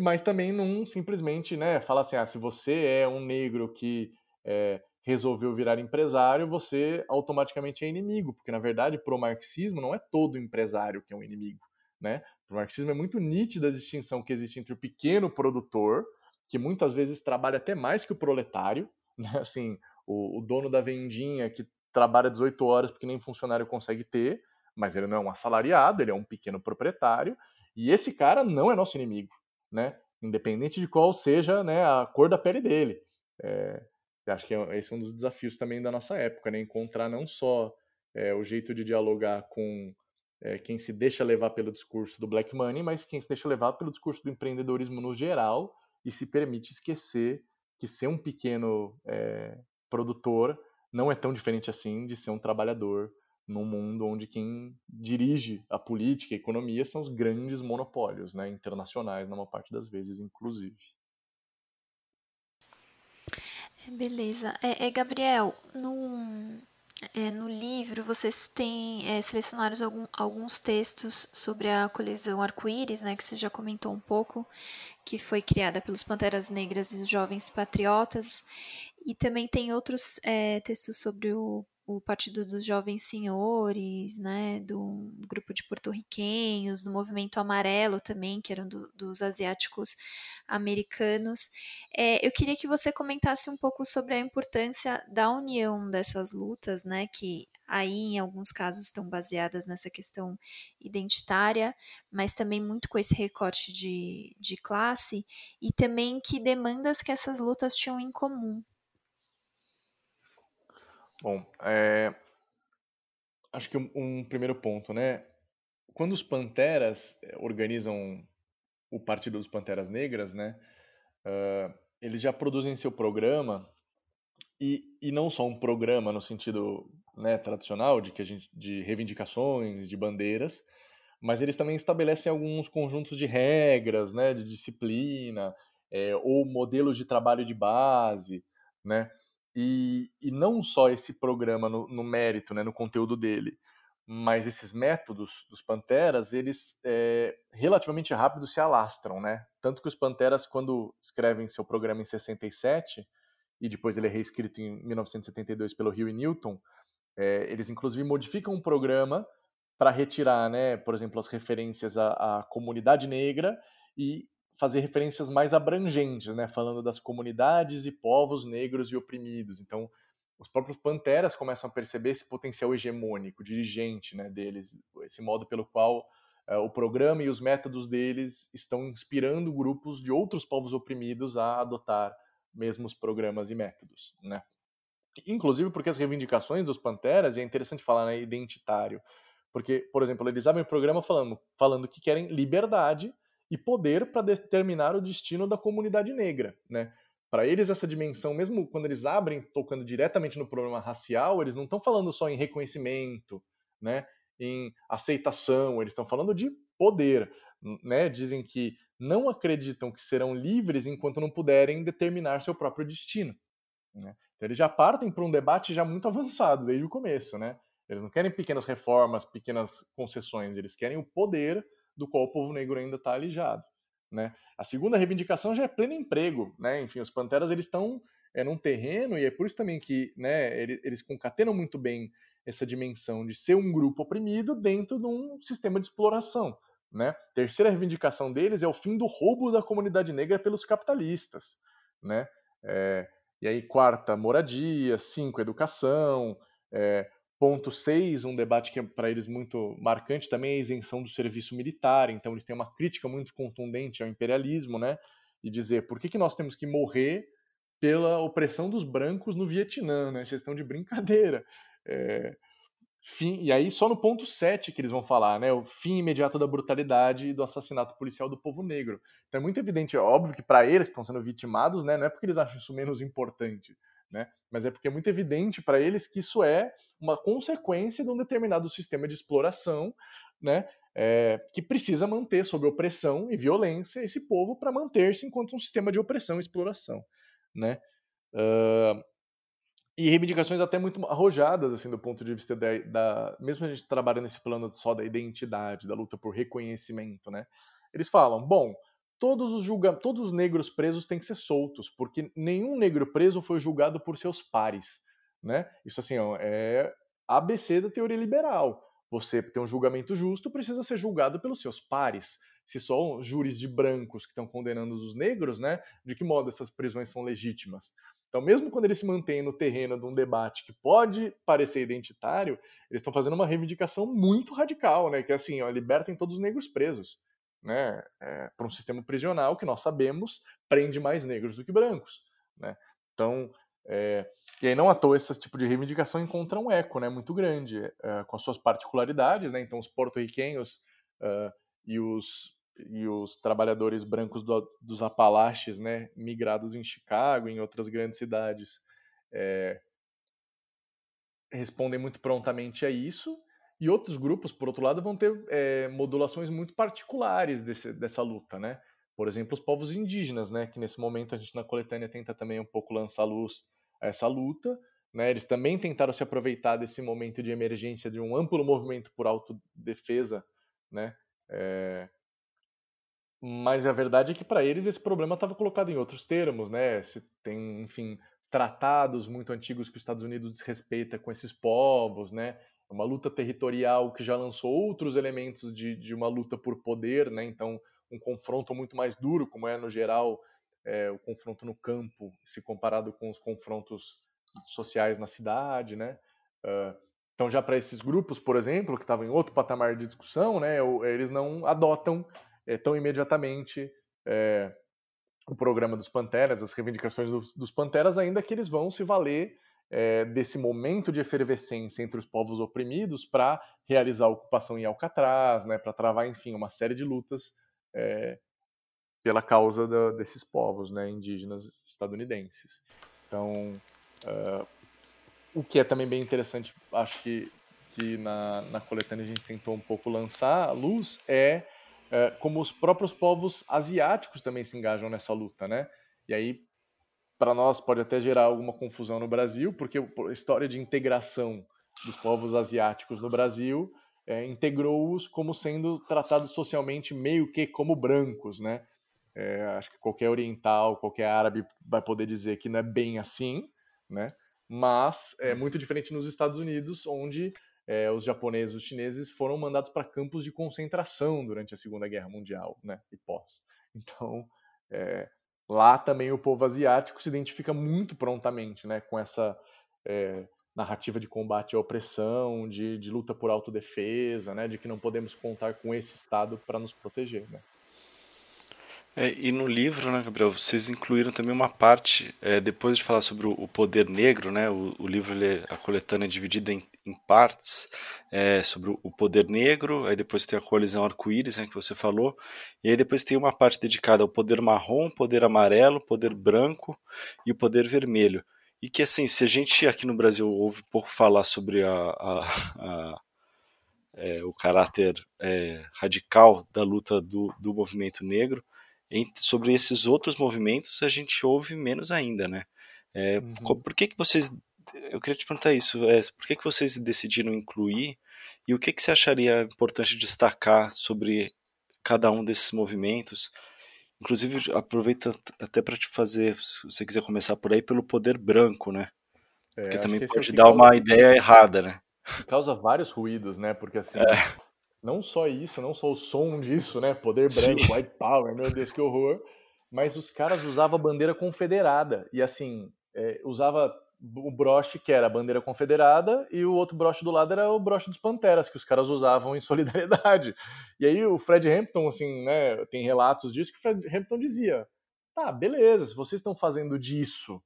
mas também não simplesmente né, falar assim, ah, se você é um negro que é, resolveu virar empresário, você automaticamente é inimigo, porque na verdade pro marxismo não é todo empresário que é um inimigo, né? Pro marxismo é muito nítida a distinção que existe entre o pequeno produtor, que muitas vezes trabalha até mais que o proletário, né? Assim, o, o dono da vendinha que trabalha 18 horas porque nem funcionário consegue ter, mas ele não é um assalariado, ele é um pequeno proprietário, e esse cara não é nosso inimigo, né? Independente de qual seja né, a cor da pele dele. É, eu acho que é esse é um dos desafios também da nossa época, né? Encontrar não só é, o jeito de dialogar com é, quem se deixa levar pelo discurso do black money, mas quem se deixa levar pelo discurso do empreendedorismo no geral e se permite esquecer que ser um pequeno é, produtor não é tão diferente assim de ser um trabalhador num mundo onde quem dirige a política a economia são os grandes monopólios, né, internacionais, na maior parte das vezes, inclusive. Beleza. É, é Gabriel, no, é, no livro vocês têm é, selecionaram algum, alguns textos sobre a colisão arco-íris, né, que você já comentou um pouco, que foi criada pelos Panteras Negras e os Jovens Patriotas, e também tem outros é, textos sobre o o Partido dos Jovens Senhores, né, do grupo de porto-riquenhos, do Movimento Amarelo também, que eram do, dos asiáticos americanos. É, eu queria que você comentasse um pouco sobre a importância da união dessas lutas, né, que aí em alguns casos estão baseadas nessa questão identitária, mas também muito com esse recorte de, de classe, e também que demandas que essas lutas tinham em comum. Bom, é, acho que um, um, primeiro ponto, né? Quando os Panteras é, organizam o Partido dos Panteras Negras, né? Uh, eles já produzem seu programa e, e não só um programa no sentido né, tradicional de que a gente de reivindicações, de bandeiras, mas eles também estabelecem alguns conjuntos de regras, né, de disciplina é, ou modelos de trabalho de base, né? E, e não só esse programa no, no mérito, né, no conteúdo dele, mas esses métodos dos Panteras, eles é, relativamente rápido se alastram, né? Tanto que os Panteras, quando escrevem seu programa em 67, e depois ele é reescrito em 1972 pelo Rio e Newton, é, eles inclusive modificam o programa para retirar, né, por exemplo, as referências à, à comunidade negra e fazer referências mais abrangentes, né, falando das comunidades e povos negros e oprimidos. Então, os próprios panteras começam a perceber esse potencial hegemônico, dirigente, né, deles, esse modo pelo qual uh, o programa e os métodos deles estão inspirando grupos de outros povos oprimidos a adotar mesmos programas e métodos, né? Inclusive porque as reivindicações dos panteras, e é interessante falar, né, identitário, porque, por exemplo, eles abrem o programa falando, falando que querem liberdade e poder para determinar o destino da comunidade negra, né? Para eles essa dimensão, mesmo quando eles abrem tocando diretamente no problema racial, eles não estão falando só em reconhecimento, né? Em aceitação, eles estão falando de poder, né? Dizem que não acreditam que serão livres enquanto não puderem determinar seu próprio destino. Né? Então eles já partem para um debate já muito avançado desde o começo, né? Eles não querem pequenas reformas, pequenas concessões, eles querem o poder do qual o povo negro ainda está alijado. Né? A segunda reivindicação já é pleno emprego. Né? Enfim, os Panteras eles estão é, num terreno, e é por isso também que né, eles, eles concatenam muito bem essa dimensão de ser um grupo oprimido dentro de um sistema de exploração. Né? Terceira reivindicação deles é o fim do roubo da comunidade negra pelos capitalistas. Né? É, e aí, quarta, moradia, cinco, educação, é, Ponto 6, um debate que é para eles muito marcante também é a isenção do serviço militar. Então, eles têm uma crítica muito contundente ao imperialismo, né? E dizer por que, que nós temos que morrer pela opressão dos brancos no Vietnã, né? Vocês estão de brincadeira. É, fim, e aí, só no ponto 7 que eles vão falar, né? O fim imediato da brutalidade e do assassinato policial do povo negro. Então, é muito evidente, é óbvio que para eles estão sendo vitimados, né? Não é porque eles acham isso menos importante né? Mas é porque é muito evidente para eles que isso é uma consequência de um determinado sistema de exploração, né? É, que precisa manter sob opressão e violência esse povo para manter-se enquanto um sistema de opressão e exploração, né? Uh, e reivindicações até muito arrojadas, assim, do ponto de vista da, da, mesmo a gente trabalhando nesse plano só da identidade, da luta por reconhecimento, né? Eles falam, bom, todos os, julga... todos os negros presos têm que ser soltos, porque nenhum negro preso foi julgado por seus pares. Né? Isso assim é ABC da teoria liberal. Você tem um julgamento justo, precisa ser julgado pelos seus pares. Se só júris de brancos que estão condenando os negros, né, de que modo essas prisões são legítimas? Então, mesmo quando eles se mantêm no terreno de um debate que pode parecer identitário, eles estão fazendo uma reivindicação muito radical, né, que é assim, ó, libertem todos os negros presos né, é, para um sistema prisional que nós sabemos prende mais negros do que brancos. Né? Então, é, e aí não à toa esse tipo de reivindicação encontra um eco né, muito grande, é, com as suas particularidades. Né? Então, os porto-riquenhos uh, e, os, e os trabalhadores brancos do, dos Apalaches, né, migrados em Chicago em outras grandes cidades, respondem muito prontamente a isso e outros grupos, por outro lado, vão ter é, modulações muito particulares desse, dessa luta, né? por exemplo, os povos indígenas, né, que nesse momento a gente na coletânea tenta também um pouco lançar luz a essa luta, né, eles também tentaram se aproveitar desse momento de emergência de um amplo movimento por autodefesa, né, é... mas a verdade é que para eles esse problema estava colocado em outros termos, né, se tem, enfim, tratados muito antigos que os Estados Unidos desrespeita com esses povos, né, uma luta territorial que já lançou outros elementos de, de uma luta por poder, né? Então, um confronto muito mais duro, como é no geral é, o confronto no campo, se comparado com os confrontos sociais na cidade, né? Uh, então, já para esses grupos, por exemplo, que estavam em outro patamar de discussão, né? Eles não adotam é, tão imediatamente é, o programa dos Panteras, as reivindicações dos, dos Panteras, ainda que eles vão se valer é, desse momento de efervescência entre os povos oprimidos para realizar a ocupação em Alcatraz, né, para travar, enfim, uma série de lutas é, pela causa da, desses povos né, indígenas estadunidenses. Então, uh, o que é também bem interessante, acho que, que na, na coletânea a gente tentou um pouco lançar luz, é uh, como os próprios povos asiáticos também se engajam nessa luta, né? E aí, para nós pode até gerar alguma confusão no Brasil, porque a história de integração dos povos asiáticos no Brasil é, integrou-os como sendo tratados socialmente meio que como brancos, né? É, acho que qualquer oriental, qualquer árabe vai poder dizer que não é bem assim, né? Mas é muito diferente nos Estados Unidos, onde é, os japoneses, os chineses foram mandados para campos de concentração durante a Segunda Guerra Mundial, né? E pós. Então, é, lá também o povo asiático se identifica muito prontamente né, com essa é, narrativa de combate à opressão, de, de, luta por autodefesa, né, de que não podemos contar com esse Estado para nos proteger. Né. É, e no livro, né, Gabriel, vocês incluíram também uma parte, é, depois de falar sobre o, o poder negro, né, o, o livro, ele, a coletânea é dividida em, em partes, é, sobre o, o poder negro, aí depois tem a coalizão arco-íris, né, que você falou, e aí depois tem uma parte dedicada ao poder marrom, poder amarelo, poder branco e o poder vermelho. E que, assim, se a gente aqui no Brasil ouve pouco falar sobre a, a, a é, o caráter é, radical da luta do, do movimento negro, sobre esses outros movimentos a gente ouve menos ainda, né? É, uhum. Por que, que vocês. Eu queria te perguntar isso. É, por que, que vocês decidiram incluir e o que, que você acharia importante destacar sobre cada um desses movimentos? Inclusive, aproveita até para te fazer, se você quiser começar por aí, pelo poder branco, né? É, Porque também pode é dar causa, uma ideia errada, né? Causa vários ruídos, né? Porque assim, é. Não só isso, não só o som disso, né? Poder branco, Sim. white power, meu Deus, que horror. Mas os caras usavam a bandeira confederada. E assim, é, usava o broche que era a bandeira confederada e o outro broche do lado era o broche dos Panteras, que os caras usavam em solidariedade. E aí o Fred Hampton, assim, né, tem relatos disso que o Fred Hampton dizia, tá, beleza, se vocês estão fazendo disso,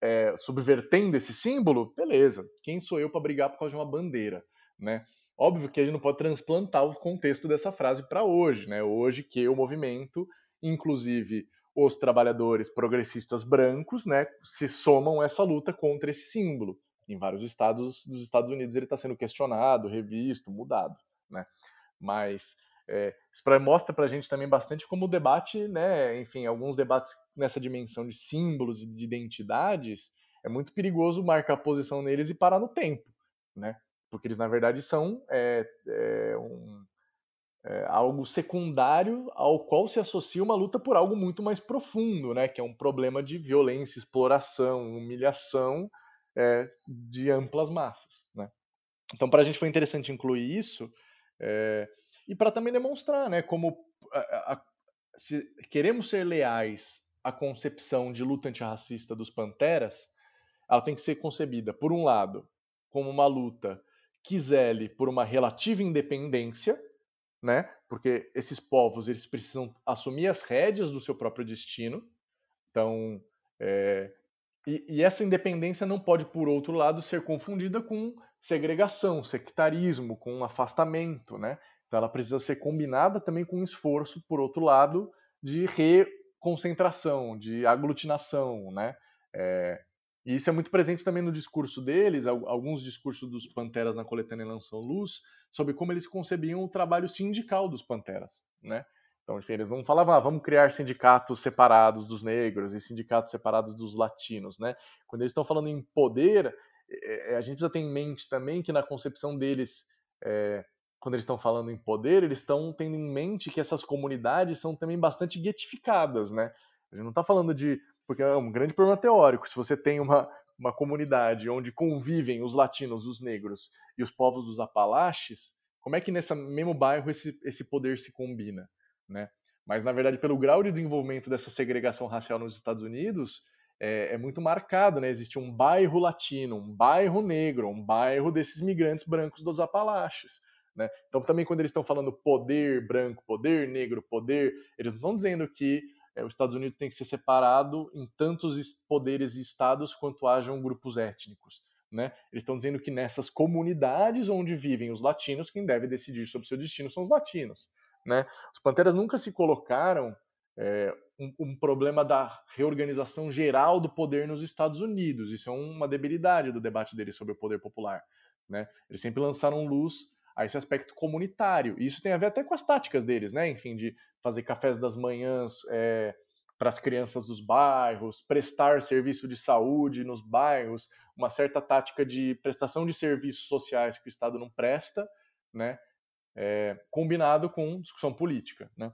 é, subvertendo esse símbolo, beleza, quem sou eu para brigar por causa de uma bandeira, né? Óbvio que a gente não pode transplantar o contexto dessa frase para hoje, né? Hoje que o movimento, inclusive os trabalhadores progressistas brancos, né, se somam a essa luta contra esse símbolo. Em vários estados dos Estados Unidos ele está sendo questionado, revisto, mudado, né? Mas é, isso mostra para a gente também bastante como o debate, né, enfim, alguns debates nessa dimensão de símbolos e de identidades, é muito perigoso marcar a posição neles e parar no tempo, né? Porque eles na verdade são é, é um, é, algo secundário ao qual se associa uma luta por algo muito mais profundo, né, que é um problema de violência, exploração, humilhação de amplas massas. Né. Então, para a gente foi interessante incluir isso e para também demonstrar né, como a, a, se queremos ser leais à concepção de luta antirracista dos Panteras, ela tem que ser concebida, por um lado, como uma luta Kisele por uma relativa independência, né? Porque esses povos eles precisam assumir as rédeas do seu próprio destino. Então, é, e, e, essa independência não pode, por outro lado, ser confundida com segregação, sectarismo, com afastamento, né? Então, ela precisa ser combinada também com um esforço, por outro lado, de reconcentração, de aglutinação, né? É, e isso é muito presente também no discurso deles, alguns discursos dos Panteras na coletânea Lançam Luz, sobre como eles concebiam o trabalho sindical dos Panteras, né? Então, enfim, eles não falavam, ah, vamos criar sindicatos separados dos negros e sindicatos separados dos latinos, né? Quando eles estão falando em poder, é, a gente precisa ter em mente também que na concepção deles, é, quando eles estão falando em poder, eles estão tendo em mente que essas comunidades são também bastante guetificadas, né? A gente não está falando de. Porque é um grande problema teórico. Se você tem uma, uma comunidade onde convivem os latinos, os negros e os povos dos Apalaches, como é que nesse mesmo bairro esse, esse poder se combina? Né? Mas, na verdade, pelo grau de desenvolvimento dessa segregação racial nos Estados Unidos, é, é, muito marcado, né? Existe um bairro latino, um bairro negro, um bairro desses migrantes brancos dos Apalaches. Né? Então, também quando eles estão falando poder branco, poder negro, poder, eles não estão dizendo que é, os Estados Unidos tem que ser separado em tantos poderes e estados quanto hajam grupos étnicos. Né? Eles estão dizendo que nessas comunidades onde vivem os latinos, quem deve decidir sobre seu destino são os latinos. Né? Os Panteras nunca se colocaram é, um, um, problema da reorganização geral do poder nos Estados Unidos. Isso é uma debilidade do debate deles sobre o poder popular. Né? Eles sempre lançaram luz a esse aspecto comunitário. E isso tem a ver até com as táticas deles, né? Enfim, de fazer cafés das manhãs é, para as crianças dos bairros, prestar serviço de saúde nos bairros, uma certa tática de prestação de serviços sociais que o Estado não presta, né? É, combinado com discussão política, né?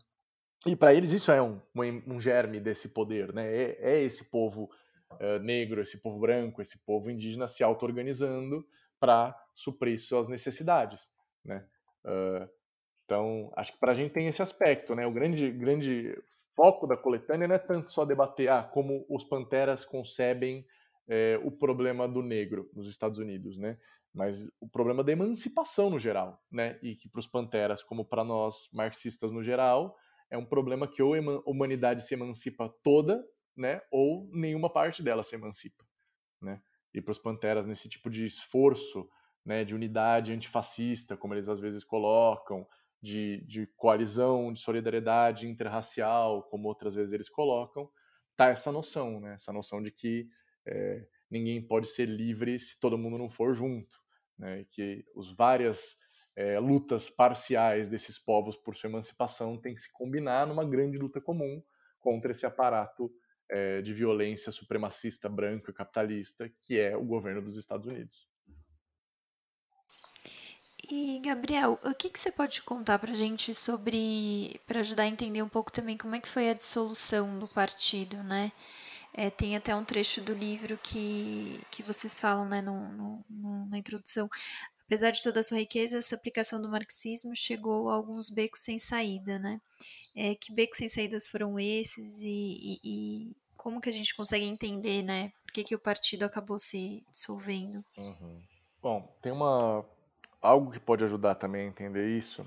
E para eles isso é um, um, germe desse poder, né? É, é esse povo uh, negro, esse povo branco, esse povo indígena se auto-organizando para suprir suas necessidades né? Uh, então, acho que para a gente tem esse aspecto, né? O grande, grande foco da coletânea não é tanto só debater ah, como os panteras concebem é, o problema do negro nos Estados Unidos, né? Mas o problema da emancipação no geral, né? E que para os panteras, como para nós marxistas no geral, é um problema que ou a humanidade se emancipa toda, né? Ou nenhuma parte dela se emancipa, né? E para os panteras nesse tipo de esforço né, de unidade antifascista, como eles às vezes colocam, de, de coalizão, de solidariedade interracial, como outras vezes eles colocam, tá essa noção, né, essa noção de que é, ninguém pode ser livre se todo mundo não for junto, né, que os várias é, lutas parciais desses povos por sua emancipação têm que se combinar numa grande luta comum contra esse aparato é, de violência supremacista branco e capitalista que é o governo dos Estados Unidos. E, Gabriel, o que, que você pode contar para a gente sobre, para ajudar a entender um pouco também como é que foi a dissolução do partido, né? É, tem até um trecho do livro que, que vocês falam né, no, no, no, na introdução. Apesar de toda a sua riqueza, essa aplicação do marxismo chegou a alguns becos sem saída, né? É, que becos sem saídas foram esses e, e, e, como que a gente consegue entender, né? Por que, que o partido acabou se dissolvendo? Uhum. Bom, tem uma algo que pode ajudar também a entender isso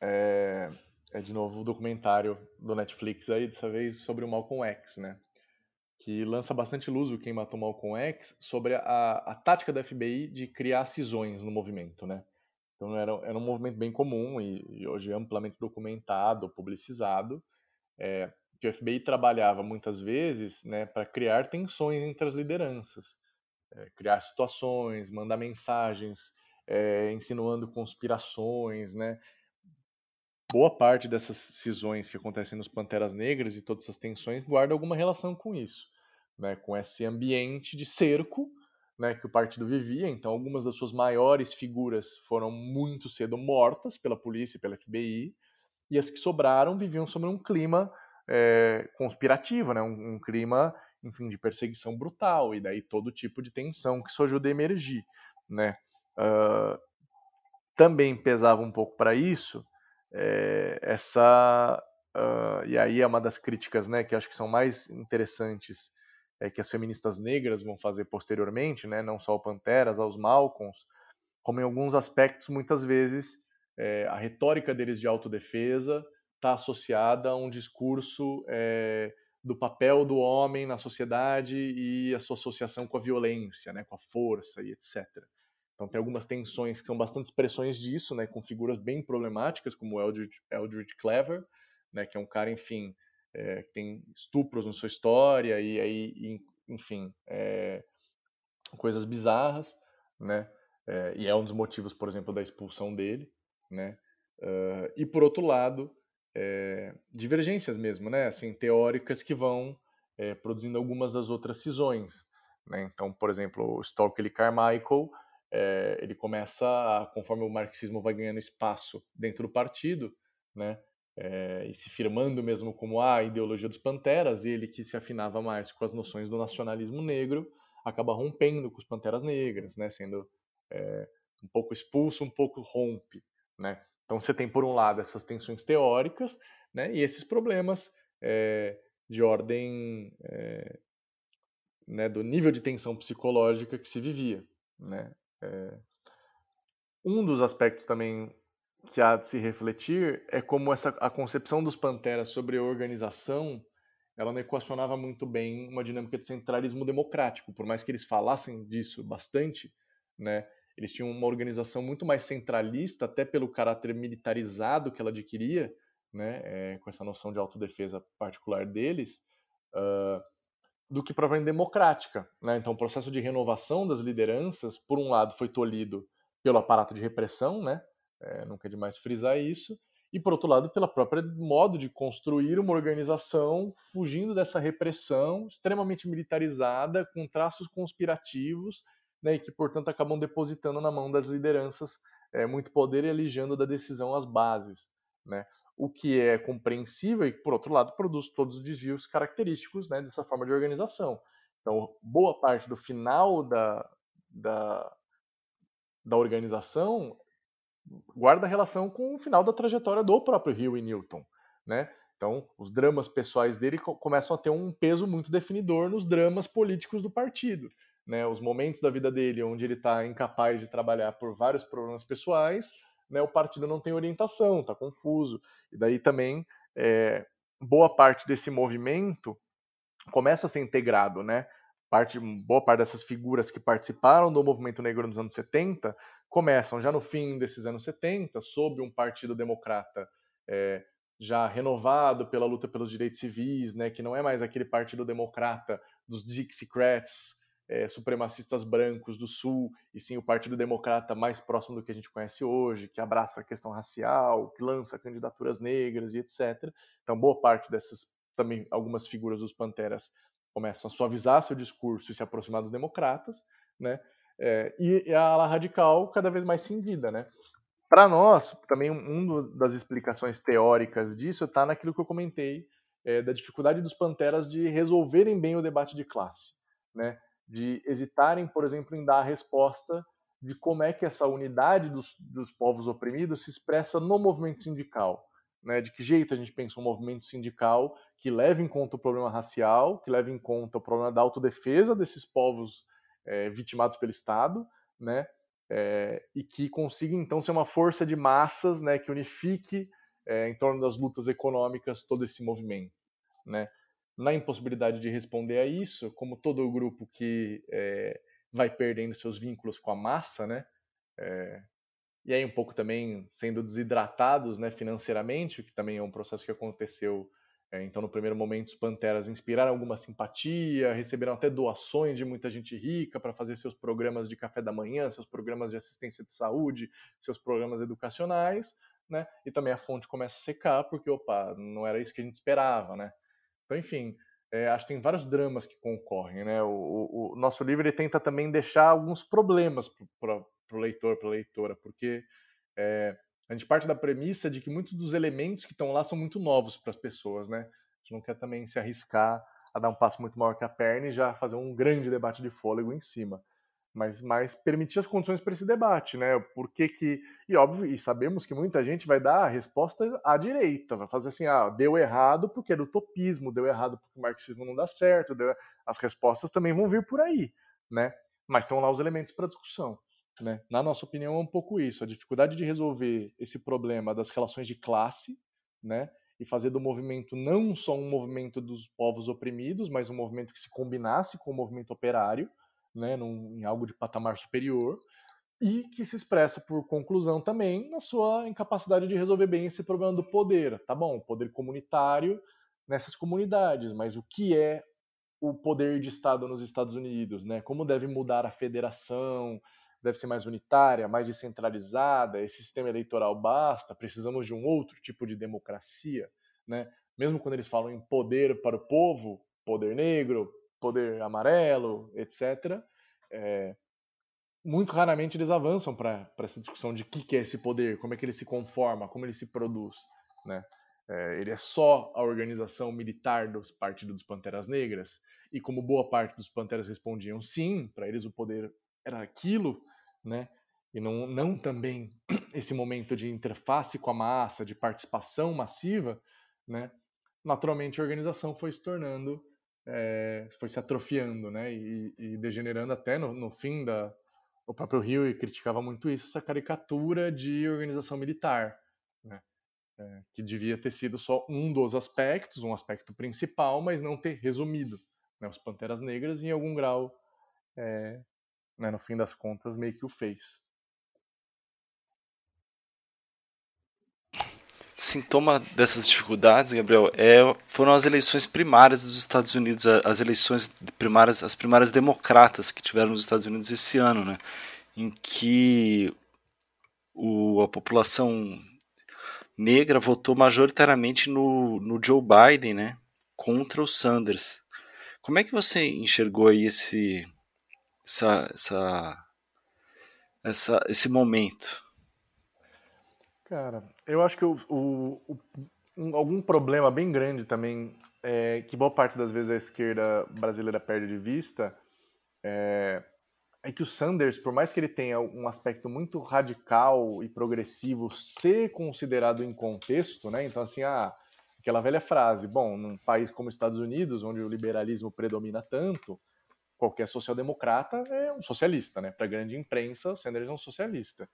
é, é de novo o documentário do Netflix aí, dessa vez sobre o Malcolm X, né? Que lança bastante luz o Quem Matou Malcolm X sobre a, a tática da FBI de criar cisões no movimento, né? Então era, era um movimento bem comum e, e hoje amplamente documentado, publicizado, é, que o FBI trabalhava muitas vezes né, para criar tensões entre as lideranças, é, criar situações, mandar mensagens é, insinuando conspirações, né? Boa parte dessas cisões que acontecem nos Panteras Negras e todas essas tensões guarda alguma relação com isso, né? Com esse ambiente de cerco, né? Que o partido vivia. Então, algumas das suas maiores figuras foram muito cedo mortas pela polícia, pela FBI, e as que sobraram viviam sob um clima é, conspirativo, né? Um, um clima enfim, de perseguição brutal, e daí todo tipo de tensão que só ajuda a emergir, né? Uh, também pesava um pouco para isso é, essa uh, e aí é uma das críticas né que acho que são mais interessantes é, que as feministas negras vão fazer posteriormente né não só o Panteras aos Malcolms como em alguns aspectos muitas vezes é, a retórica deles de autodefesa está associada a um discurso é, do papel do homem na sociedade e a sua associação com a violência, né, com a força e etc. Então tem algumas tensões que são bastante expressões disso, né, com figuras bem problemáticas, como Eldridge, Eldridge Clever, né, que é um cara, enfim, é, que tem estupros na sua história e aí, enfim, é, coisas bizarras, né, é, e é um dos motivos, por exemplo, da expulsão dele, né, uh, e por outro lado, divergências mesmo, né? Assim, teóricas que vão produzindo algumas das outras cisões. Né? Então, por exemplo, o Stockley Carmichael, é, ele começa, a, conforme o marxismo vai ganhando espaço dentro do partido, né? É, e se firmando mesmo como a ideologia dos panteras, ele que se afinava mais com as noções do nacionalismo negro, acaba rompendo com os panteras negras, né? Sendo é, um pouco expulso, um pouco rompe, né? Então você tem por um lado essas tensões teóricas, né? E esses problemas de ordem né, do nível de tensão psicológica que se vivia. Né? É, um dos aspectos também que há de se refletir é como essa, a concepção dos Panteras sobre a organização ela não equacionava muito bem uma dinâmica de centralismo democrático. Por mais que eles falassem disso bastante, né, eles tinham uma organização muito mais centralista, até pelo caráter militarizado que ela adquiria, né, é, com essa noção de autodefesa particular deles, uh, do que provavelmente democrática. Né? Então, o processo de renovação das lideranças, por um lado, foi tolhido pelo aparato de repressão, né? É, nunca é demais frisar isso, e por outro lado, pelo próprio modo de construir uma organização fugindo dessa repressão extremamente militarizada, com traços conspirativos, né, e que, portanto, acabam depositando na mão das lideranças é, muito poder e alijando da decisão as bases. Né? O que é compreensível e, por outro lado, produz todos os desvios característicos né, dessa forma de organização. Então, boa parte do final da, da, da organização guarda relação com o final da trajetória do próprio Hill e Newton. Né? Então, os dramas pessoais dele começam a ter um peso muito definidor nos dramas políticos do partido. Né? Os momentos da vida dele onde ele está incapaz de trabalhar por vários problemas pessoais né, o partido não tem orientação, está confuso. E daí também é, boa parte desse movimento começa a ser integrado, né? Parte, boa parte dessas figuras que participaram do movimento negro nos anos 70 começam já no fim desses anos 70, sob um partido democrata é, já renovado pela luta pelos direitos civis, né, que não é mais aquele partido democrata dos Dixiecrats, é, supremacistas brancos do Sul, e sim o Partido Democrata mais próximo do que a gente conhece hoje, que abraça a questão racial, que lança candidaturas negras e etc. Então, boa parte dessas, também algumas figuras dos Panteras começam a suavizar seu discurso e se aproximar dos democratas, né? É, e a ala radical cada vez mais cindida, né? Para nós, também uma um das explicações teóricas disso está naquilo que eu comentei é, da dificuldade dos panteras de resolverem bem o debate de classe, né? De hesitarem, por exemplo, em dar a resposta de como é que essa unidade dos, dos povos oprimidos se expressa no movimento sindical. Né? De que jeito a gente pensa um movimento sindical que leve em conta o problema racial, que leve em conta o problema da autodefesa desses povos é, vitimados pelo Estado, né? É, e que consiga então ser uma força de massas, né, que unifique é, em torno das lutas econômicas todo esse movimento, né? Na impossibilidade de responder a isso, como todo grupo que é, vai perdendo seus vínculos com a massa, né? É, e aí um pouco também sendo desidratados, né, financeiramente, que também é um processo que aconteceu. É, então, no primeiro momento, os Panteras inspiraram alguma simpatia, receberam até doações de muita gente rica para fazer seus programas de café da manhã, seus programas de assistência de saúde, seus programas educacionais, né? E também a fonte começa a secar, porque, opa, não era isso que a gente esperava, né? Então, enfim, é, acho que tem vários dramas que concorrem, né? O, o, o nosso livro ele tenta também deixar alguns problemas para o leitor, para a leitora, porque é, a gente parte da premissa de que muitos dos elementos que estão lá são muito novos para as pessoas, né? A gente não quer também se arriscar a dar um passo muito maior que a perna e já fazer um grande debate de fôlego em cima mas, mas permitir as condições para esse debate, né? Por que que e óbvio e sabemos que muita gente vai dar a resposta à direita, vai fazer assim, ah, deu errado porque do utopismo, deu errado porque o marxismo não dá certo, deu... as respostas também vão vir por aí, né? Mas estão lá os elementos para discussão, né? Na nossa opinião é um pouco isso, a dificuldade de resolver esse problema das relações de classe, né? E fazer do movimento não só um movimento dos povos oprimidos, mas um movimento que se combinasse com o movimento operário né, num, em algo de patamar superior, e que se expressa por conclusão também na sua incapacidade de resolver bem esse problema do poder. Tá bom, poder comunitário nessas comunidades, mas o que é o poder de Estado nos Estados Unidos, né? Como deve mudar a federação, deve ser mais unitária, mais descentralizada, esse sistema eleitoral basta, precisamos de um outro tipo de democracia, né? Mesmo quando eles falam em poder para o povo, poder negro, poder amarelo, etc., é, muito raramente eles avançam para essa discussão de o que, que é esse poder, como é que ele se conforma, como ele se produz, né? É, ele é só a organização militar do Partido dos Panteras Negras, e como boa parte dos Panteras respondiam sim, para eles o poder era aquilo, né? E não, não também esse momento de interface com a massa, de participação massiva, né? Naturalmente a organização foi se tornando, é, foi se atrofiando, né? E, e degenerando até no, no fim da. O próprio Rio criticava muito isso, essa caricatura de organização militar, né? É, que devia ter sido só um dos aspectos, um aspecto principal, mas não ter resumido né, os Panteras Negras em algum grau é, né, no fim das contas, meio que o fez. Sintoma dessas dificuldades, Gabriel, é, foram as eleições primárias dos Estados Unidos, as eleições primárias, as primárias democratas que tiveram nos Estados Unidos esse ano, né, em que o, a população negra votou majoritariamente no, no Joe Biden, né, contra o Sanders. Como é que você enxergou aí esse, essa, essa, essa, esse momento? Cara, eu acho que o, o, o um, algum problema bem grande também, é, que boa parte das vezes a esquerda brasileira perde de vista, é, é que o Sanders, por mais que ele tenha um aspecto muito radical e progressivo, ser considerado em contexto, né? Então, assim, ah, aquela velha frase, bom, num país como os Estados Unidos, onde o liberalismo predomina tanto, qualquer social-democrata é um socialista, né? Para a grande imprensa, o Sanders é um socialista.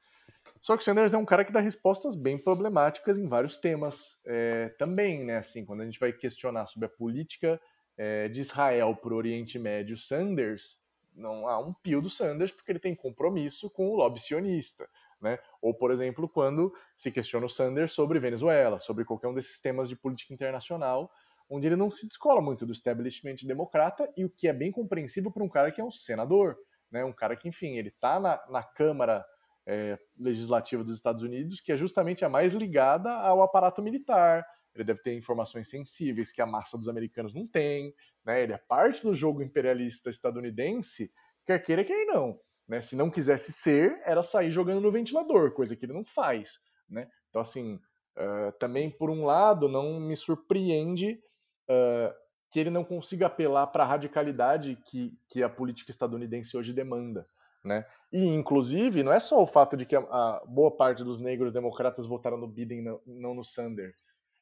Só que o Sanders é um cara que dá respostas bem problemáticas em vários temas é, também, né? Assim, quando a gente vai questionar sobre a política é, de Israel para o Oriente Médio, Sanders não há um pio do Sanders porque ele tem compromisso com o lobby sionista. Né? Ou, por exemplo, quando se questiona o Sanders sobre Venezuela, sobre qualquer um desses temas de política internacional, onde ele não se descola muito do establishment democrata, e o que é bem compreensível para um cara que é um senador, né? um cara que, enfim, ele está na, na Câmara é, Legislativa dos Estados Unidos, que é justamente a mais ligada ao aparato militar. Ele deve ter informações sensíveis que a massa dos americanos não tem, né? ele é parte do jogo imperialista estadunidense, quer queira, quer não. Né? Se não quisesse ser, era sair jogando no ventilador, coisa que ele não faz. Né? Então, assim, uh, também, por um lado, não me surpreende uh, que ele não consiga apelar para a radicalidade que, que a política estadunidense hoje demanda. Né? E, inclusive, não é só o fato de que a, a boa parte dos negros democratas votaram no Biden, não, não no Sanders,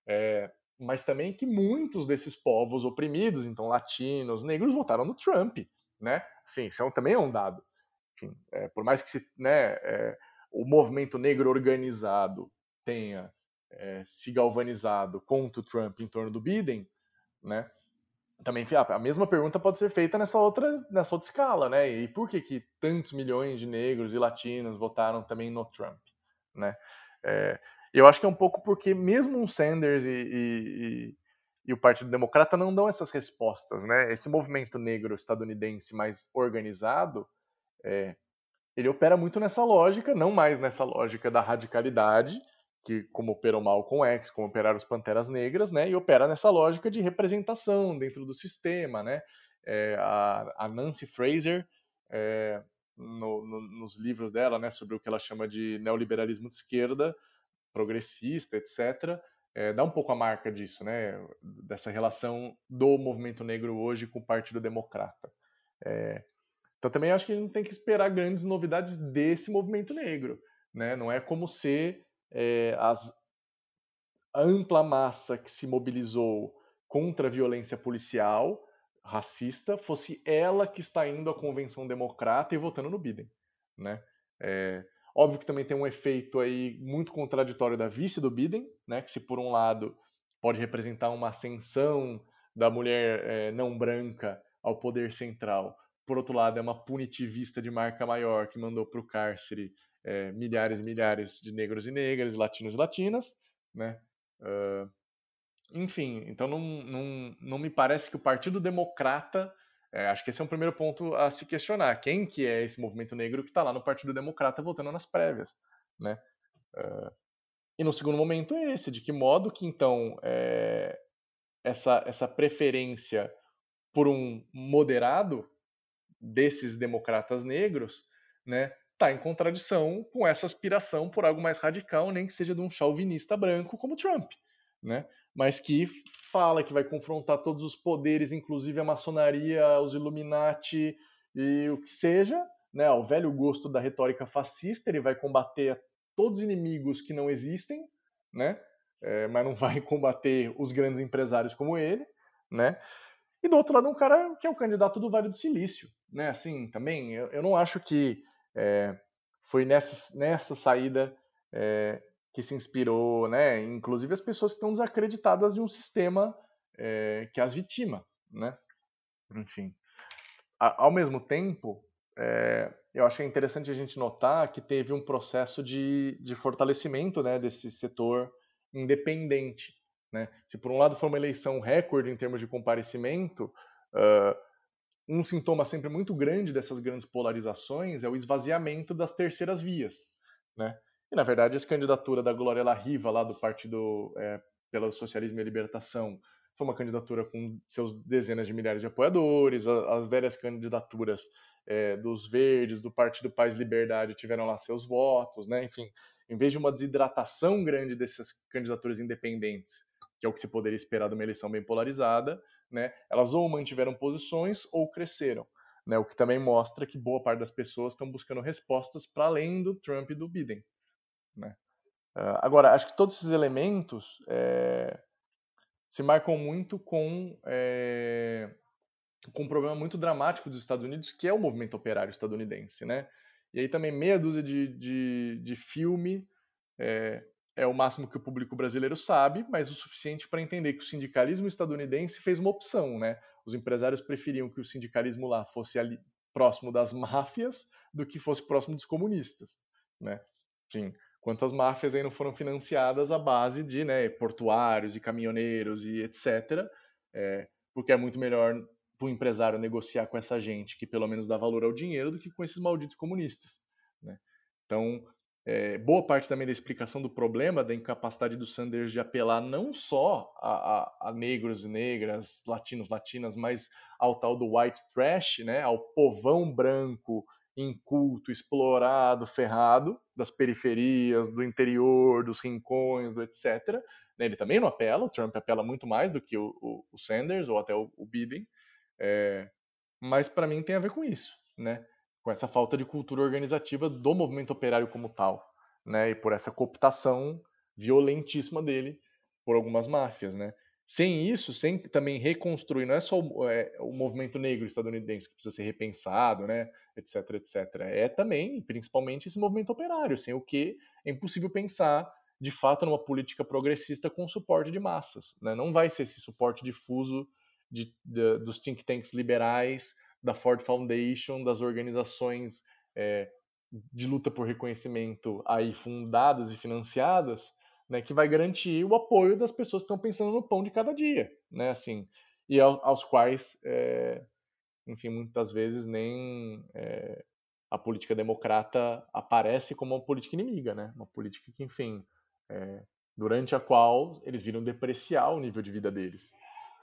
é, mas também que muitos desses povos oprimidos, então latinos, negros, votaram no Trump. Né? Sim, isso é também é um dado. Enfim, é, por mais que se, né, é, o movimento negro organizado tenha é, se galvanizado contra o Trump em torno do Biden, né? Também a mesma pergunta pode ser feita nessa outra, nessa outra escala, né? E por que, que tantos milhões de negros e latinos votaram também no Trump, né? É, eu acho que é um pouco porque mesmo o Sanders e, e, e, o Partido Democrata não dão essas respostas, né? Esse movimento negro estadunidense mais organizado, é, ele opera muito nessa lógica, não mais nessa lógica da radicalidade, que como operou Malcolm X, como operaram os Panteras Negras, né, e opera nessa lógica de representação dentro do sistema, né, é, a, a, Nancy Fraser, é, no, no, nos livros dela, né, sobre o que ela chama de neoliberalismo de esquerda, progressista, etc., é, dá um pouco a marca disso, né, dessa relação do movimento negro hoje com o Partido Democrata. É, então também acho que a gente tem que esperar grandes novidades desse movimento negro, né, não é como ser é, as, a ampla massa que se mobilizou contra a violência policial racista fosse ela que está indo à convenção democrata e votando no Biden, né? É, óbvio que também tem um efeito aí muito contraditório da vice do Biden, né? Que se por um lado pode representar uma ascensão da mulher é, não branca ao poder central, por outro lado é uma punitivista de marca maior que mandou para o cárcere é, milhares e milhares de negros e negras, latinos e latinas, né? Uh, enfim, então não, não, não me parece que o Partido Democrata É, acho que esse é um primeiro ponto a se questionar. Quem que é esse movimento negro que está lá no Partido Democrata votando nas prévias, né? Uh, e no segundo momento é esse, de que modo que então é, essa, essa preferência por um moderado desses democratas negros, né, está em contradição com essa aspiração por algo mais radical, nem que seja de um chauvinista branco como Trump, né, mas que fala que vai confrontar todos os poderes, inclusive a maçonaria, os Illuminati e o que seja, né, ao velho gosto da retórica fascista, ele vai combater todos os inimigos que não existem, né, é, mas não vai combater os grandes empresários como ele, né, e do outro lado um cara que é o candidato do Vale do Silício, né, assim, também, eu, eu não acho que é, foi nessa, nessa saída é, que se inspirou, né? Inclusive as pessoas que estão desacreditadas de um sistema é, que as vitima, né? Enfim. A, ao mesmo tempo, é, eu achei interessante a gente notar que teve um processo de, de fortalecimento né, desse setor independente. Né? Se por um lado foi uma eleição recorde em termos de comparecimento, uh, um sintoma sempre muito grande dessas grandes polarizações é o esvaziamento das terceiras vias. Né? E, na verdade, essa candidatura da Glória La Riva, lá do Partido é, pelo Socialismo e Libertação, foi uma candidatura com seus dezenas de milhares de apoiadores, as, as velhas candidaturas é, dos Verdes, do Partido Paz Liberdade tiveram lá seus votos, né? enfim, em vez de uma desidratação grande dessas candidaturas independentes, que é o que se poderia esperar de uma eleição bem polarizada, né, elas ou mantiveram posições ou cresceram. Né, o que também mostra que boa parte das pessoas estão buscando respostas para além do Trump e do Biden. Né? Uh, agora, acho que todos esses elementos é, se marcam muito com, é, com um problema muito dramático dos Estados Unidos, que é o movimento operário estadunidense. Né? E aí também meia dúzia de, de, de filme é, é o máximo que o público brasileiro sabe, mas o suficiente para entender que o sindicalismo estadunidense fez uma opção, né? Os empresários preferiam que o sindicalismo lá fosse ali próximo das máfias do que fosse próximo dos comunistas, né? Enfim, quantas máfias aí não foram financiadas à base de né, portuários e caminhoneiros e etc. É, porque é muito melhor para o empresário negociar com essa gente que pelo menos dá valor ao dinheiro do que com esses malditos comunistas. Né? Então, é, boa parte também da explicação do problema da incapacidade do Sanders de apelar não só a, a, a, negros e negras, latinos, latinas, mas ao tal do white trash, né, ao povão branco, inculto, explorado, ferrado, das periferias, do interior, dos rincões, etc. Né, ele também não apela, o Trump apela muito mais do que o, o, o Sanders ou até o, o Biden, é, mas para mim tem a ver com isso, né? Com essa falta de cultura organizativa do movimento operário como tal, né? E por essa cooptação violentíssima dele por algumas máfias, né? Sem isso, sem também reconstruir, não é só o, é, o movimento negro estadunidense que precisa ser repensado, né? Etc, etc. É também, principalmente, esse movimento operário, sem o que é impossível pensar de fato numa política progressista com suporte de massas. Né? Não vai ser esse suporte difuso de, de, dos think tanks liberais da Ford Foundation, das organizações é, de luta por reconhecimento aí fundadas e financiadas, né, que vai garantir o apoio das pessoas que estão pensando no pão de cada dia, né, assim, e ao, aos quais, é, enfim, muitas vezes nem é, a política democrata aparece como uma política inimiga, né, uma política que, enfim, é, durante a qual eles viram depreciar o nível de vida deles,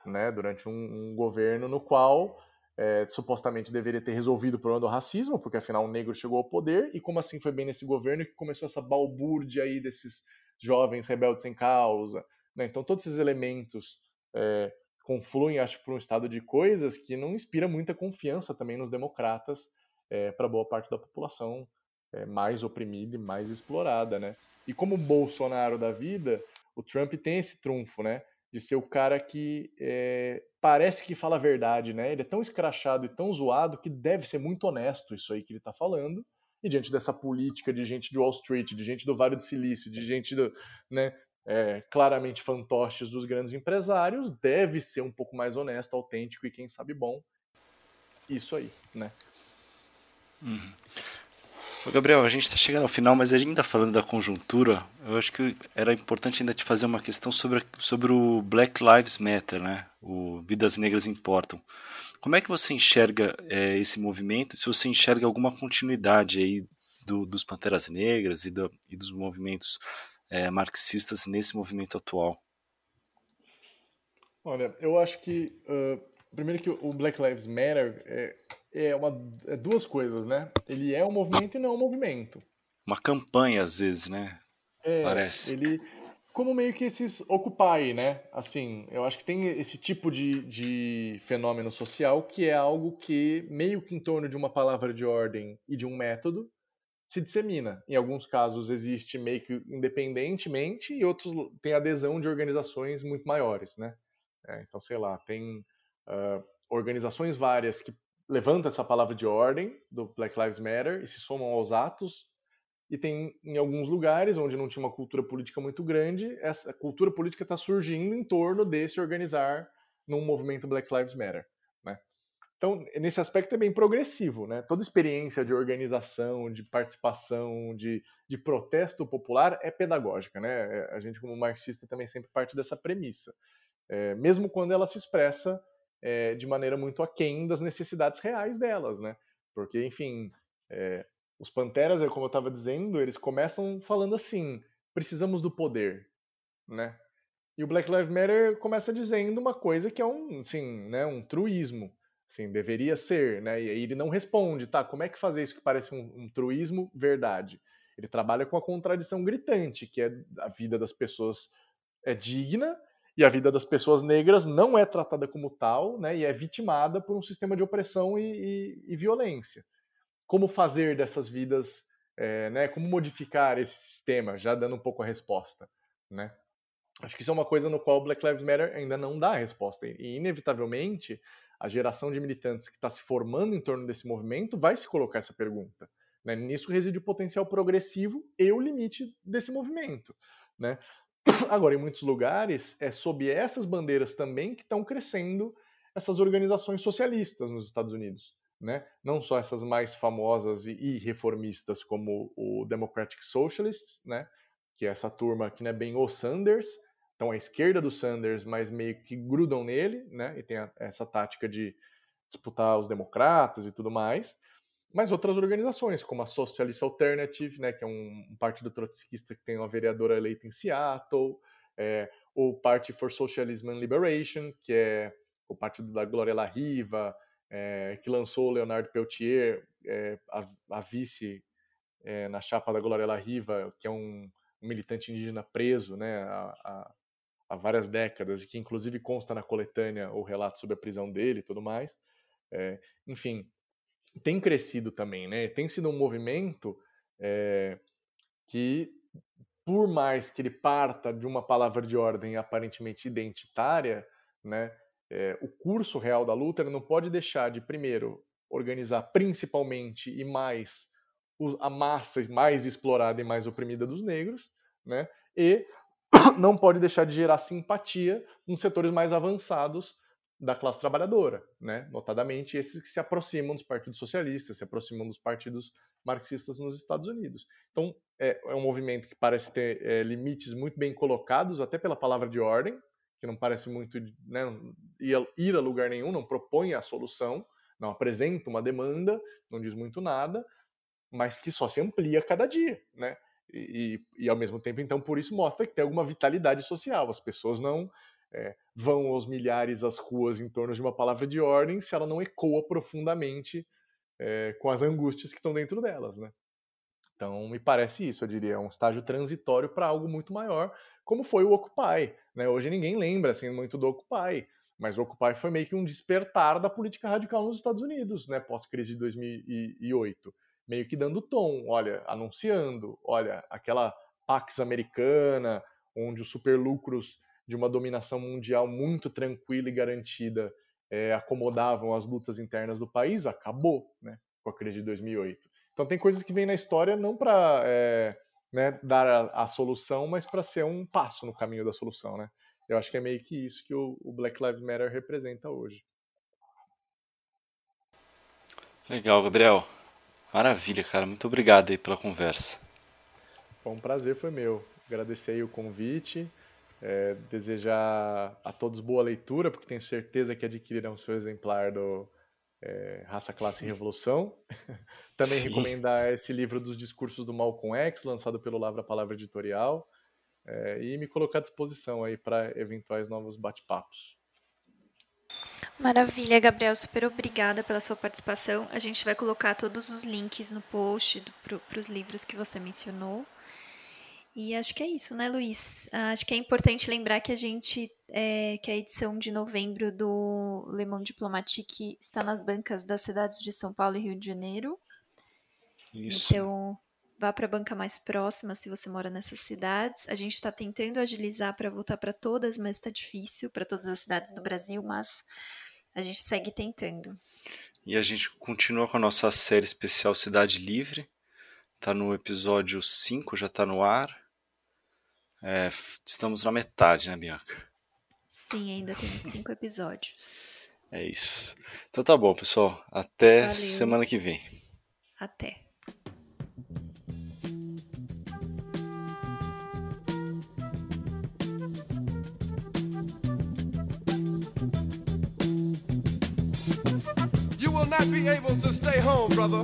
né, durante um, um governo no qual é, supostamente deveria ter resolvido o problema do racismo, porque afinal o negro chegou ao poder, e como assim foi bem nesse governo que começou essa balbúrdia aí desses jovens rebeldes sem causa. Né? Então todos esses elementos é, confluem, acho, para um estado de coisas que não inspira muita confiança também nos democratas é, para boa parte da população é, mais oprimida e mais explorada, né? E como Bolsonaro da vida, o Trump tem esse trunfo, né? De ser o cara que é, parece que fala a verdade, né? Ele é tão escrachado e tão zoado que deve ser muito honesto isso aí que ele está falando. E diante dessa política de gente de Wall Street, de gente do Vale do Silício, de gente do, né, é, claramente fantoches dos grandes empresários, deve ser um pouco mais honesto, autêntico e quem sabe bom. Isso aí, né? Uhum. Gabriel, a gente está chegando ao final, mas ainda falando da conjuntura, eu acho que era importante ainda te fazer uma questão sobre, sobre o Black Lives Matter, né? O Vidas Negras Importam. Como é que você enxerga é, esse movimento? Se você enxerga alguma continuidade aí do, dos Panteras Negras e, do, e dos movimentos é, marxistas nesse movimento atual? Olha, eu acho que uh, primeiro que o Black Lives Matter é, é, uma, é duas coisas, né? Ele é um movimento e não é um movimento. Uma campanha, às vezes, né? É, Parece. Ele, como meio que esses Occupy, né? Assim, eu acho que tem esse tipo de, de fenômeno social que é algo que, meio que em torno de uma palavra de ordem e de um método, se dissemina. Em alguns casos existe meio que independentemente e outros têm adesão de organizações muito maiores, né? É, então, sei lá, tem uh, organizações várias que levantam essa palavra de ordem do Black Lives Matter e se somam aos atos. E tem em alguns lugares onde não tinha uma cultura política muito grande, essa cultura política está surgindo em torno desse organizar num movimento Black Lives Matter. Né? Então, nesse aspecto é bem progressivo. Né? Toda experiência de organização, de participação, de, de protesto popular é pedagógica. Né? É, a gente, como marxista, também sempre parte dessa premissa é, mesmo quando ela se expressa é, de maneira muito aquém das necessidades reais delas, né? Porque, enfim, é, os Panteras, como eu estava dizendo, eles começam falando assim: precisamos do poder, né? E o Black Lives Matter começa dizendo uma coisa que é um, assim, né, um truísmo, assim, deveria ser, né? E aí ele não responde, tá? Como é que fazer isso que parece um, um truísmo verdade? Ele trabalha com a contradição gritante, que é a vida das pessoas é digna e a vida das pessoas negras não é tratada como tal, né, e é vitimada por um sistema de opressão e, e, e violência. Como fazer dessas vidas, é, né, como modificar esse sistema, já dando um pouco a resposta, né? Acho que isso é uma coisa no qual Black Lives Matter ainda não dá a resposta. E, inevitavelmente, a geração de militantes que está se formando em torno desse movimento vai se colocar essa pergunta. Né? Nisso reside o potencial progressivo e o limite desse movimento. Né? Agora, em muitos lugares, é sob essas bandeiras também que estão crescendo essas organizações socialistas nos Estados Unidos. Né? Não só essas mais famosas e, reformistas como o Democratic Socialists, né? que é essa turma que não é bem o Sanders, estão à esquerda do Sanders, mas meio que grudam nele, né? e tem a, essa tática de disputar os democratas e tudo mais mas outras organizações, como a Socialist Alternative, né, que é um, um partido trotskista que tem uma vereadora eleita em Seattle, é, o Party for Socialism and Liberation, que é o partido da Glória La Riva, é, que lançou Leonardo Peltier, é, a, a, vice é, na chapa da Glória La Riva, que é um, um militante indígena preso né, há, há, várias décadas, e que inclusive consta na coletânea o relato sobre a prisão dele e tudo mais. É, enfim, tem crescido também, né? Tem sido um movimento é, que, por mais que ele parta de uma palavra de ordem aparentemente identitária, né? É, o curso real da luta não pode deixar de, primeiro, organizar principalmente e mais a massa mais explorada e mais oprimida dos negros, né? E não pode deixar de gerar simpatia nos setores mais avançados da classe trabalhadora, né? notadamente esses que se aproximam dos partidos socialistas, se aproximam dos partidos marxistas nos Estados Unidos. Então, é, é um movimento que parece ter é, limites muito bem colocados, até pela palavra de ordem, que não parece muito né, ir a lugar nenhum, não propõe a solução, não apresenta uma demanda, não diz muito nada, mas que só se amplia cada dia, né? E, e, e ao mesmo tempo, então, por isso mostra que tem alguma vitalidade social. As pessoas não é, vão aos milhares às ruas em torno de uma palavra de ordem se ela não ecoa profundamente é, com as angústias que estão dentro delas, né? Então, me parece isso, eu diria, um estágio transitório para algo muito maior, como foi o Occupy. Né? Hoje ninguém lembra assim, muito do Occupy, mas o Occupy foi meio que um despertar da política radical nos Estados Unidos, né? pós-crise de 2008. Meio que dando tom, olha, anunciando, olha, aquela Pax americana, onde os superlucros de uma dominação mundial muito tranquila e garantida é, acomodavam as lutas internas do país, acabou né, com a crise de 2008. Então tem coisas que vêm na história não para é, né, dar a, a, solução, mas para ser um passo no caminho da solução. Né? Eu acho que é meio que isso que o, o Black Lives Matter representa hoje. Legal, Gabriel. Maravilha, cara. Muito obrigado aí pela conversa. Foi um prazer, foi meu. Agradecer aí o convite. É, desejar a todos boa leitura, porque tenho certeza que adquirirão seu exemplar do é, Raça, Classe e Revolução. Também Sim. recomendar esse livro dos discursos do Malcolm X, lançado pelo Lavra Palavra Editorial, é, e me colocar à disposição aí para eventuais novos bate-papos. Maravilha, Gabriel, super obrigada pela sua participação. A gente vai colocar todos os links no post para os livros que você mencionou. E acho que é isso, né, Luiz? Acho que é importante lembrar que a gente, é, que a edição de novembro do Le Monde Diplomatique está nas bancas das cidades de São Paulo e Rio de Janeiro. Isso. Então, vá para a banca mais próxima se você mora nessas cidades. A gente está tentando agilizar para voltar para todas, mas está difícil para todas as cidades do Brasil, mas a gente segue tentando. E a gente continua com a nossa série especial Cidade Livre. Está no episódio 5, já está no ar. É, estamos na metade, né, Bianca? Sim, ainda temos cinco episódios. É isso. Então tá bom, pessoal. Até Valeu. semana que vem. Até. You will not be able to stay home, brother.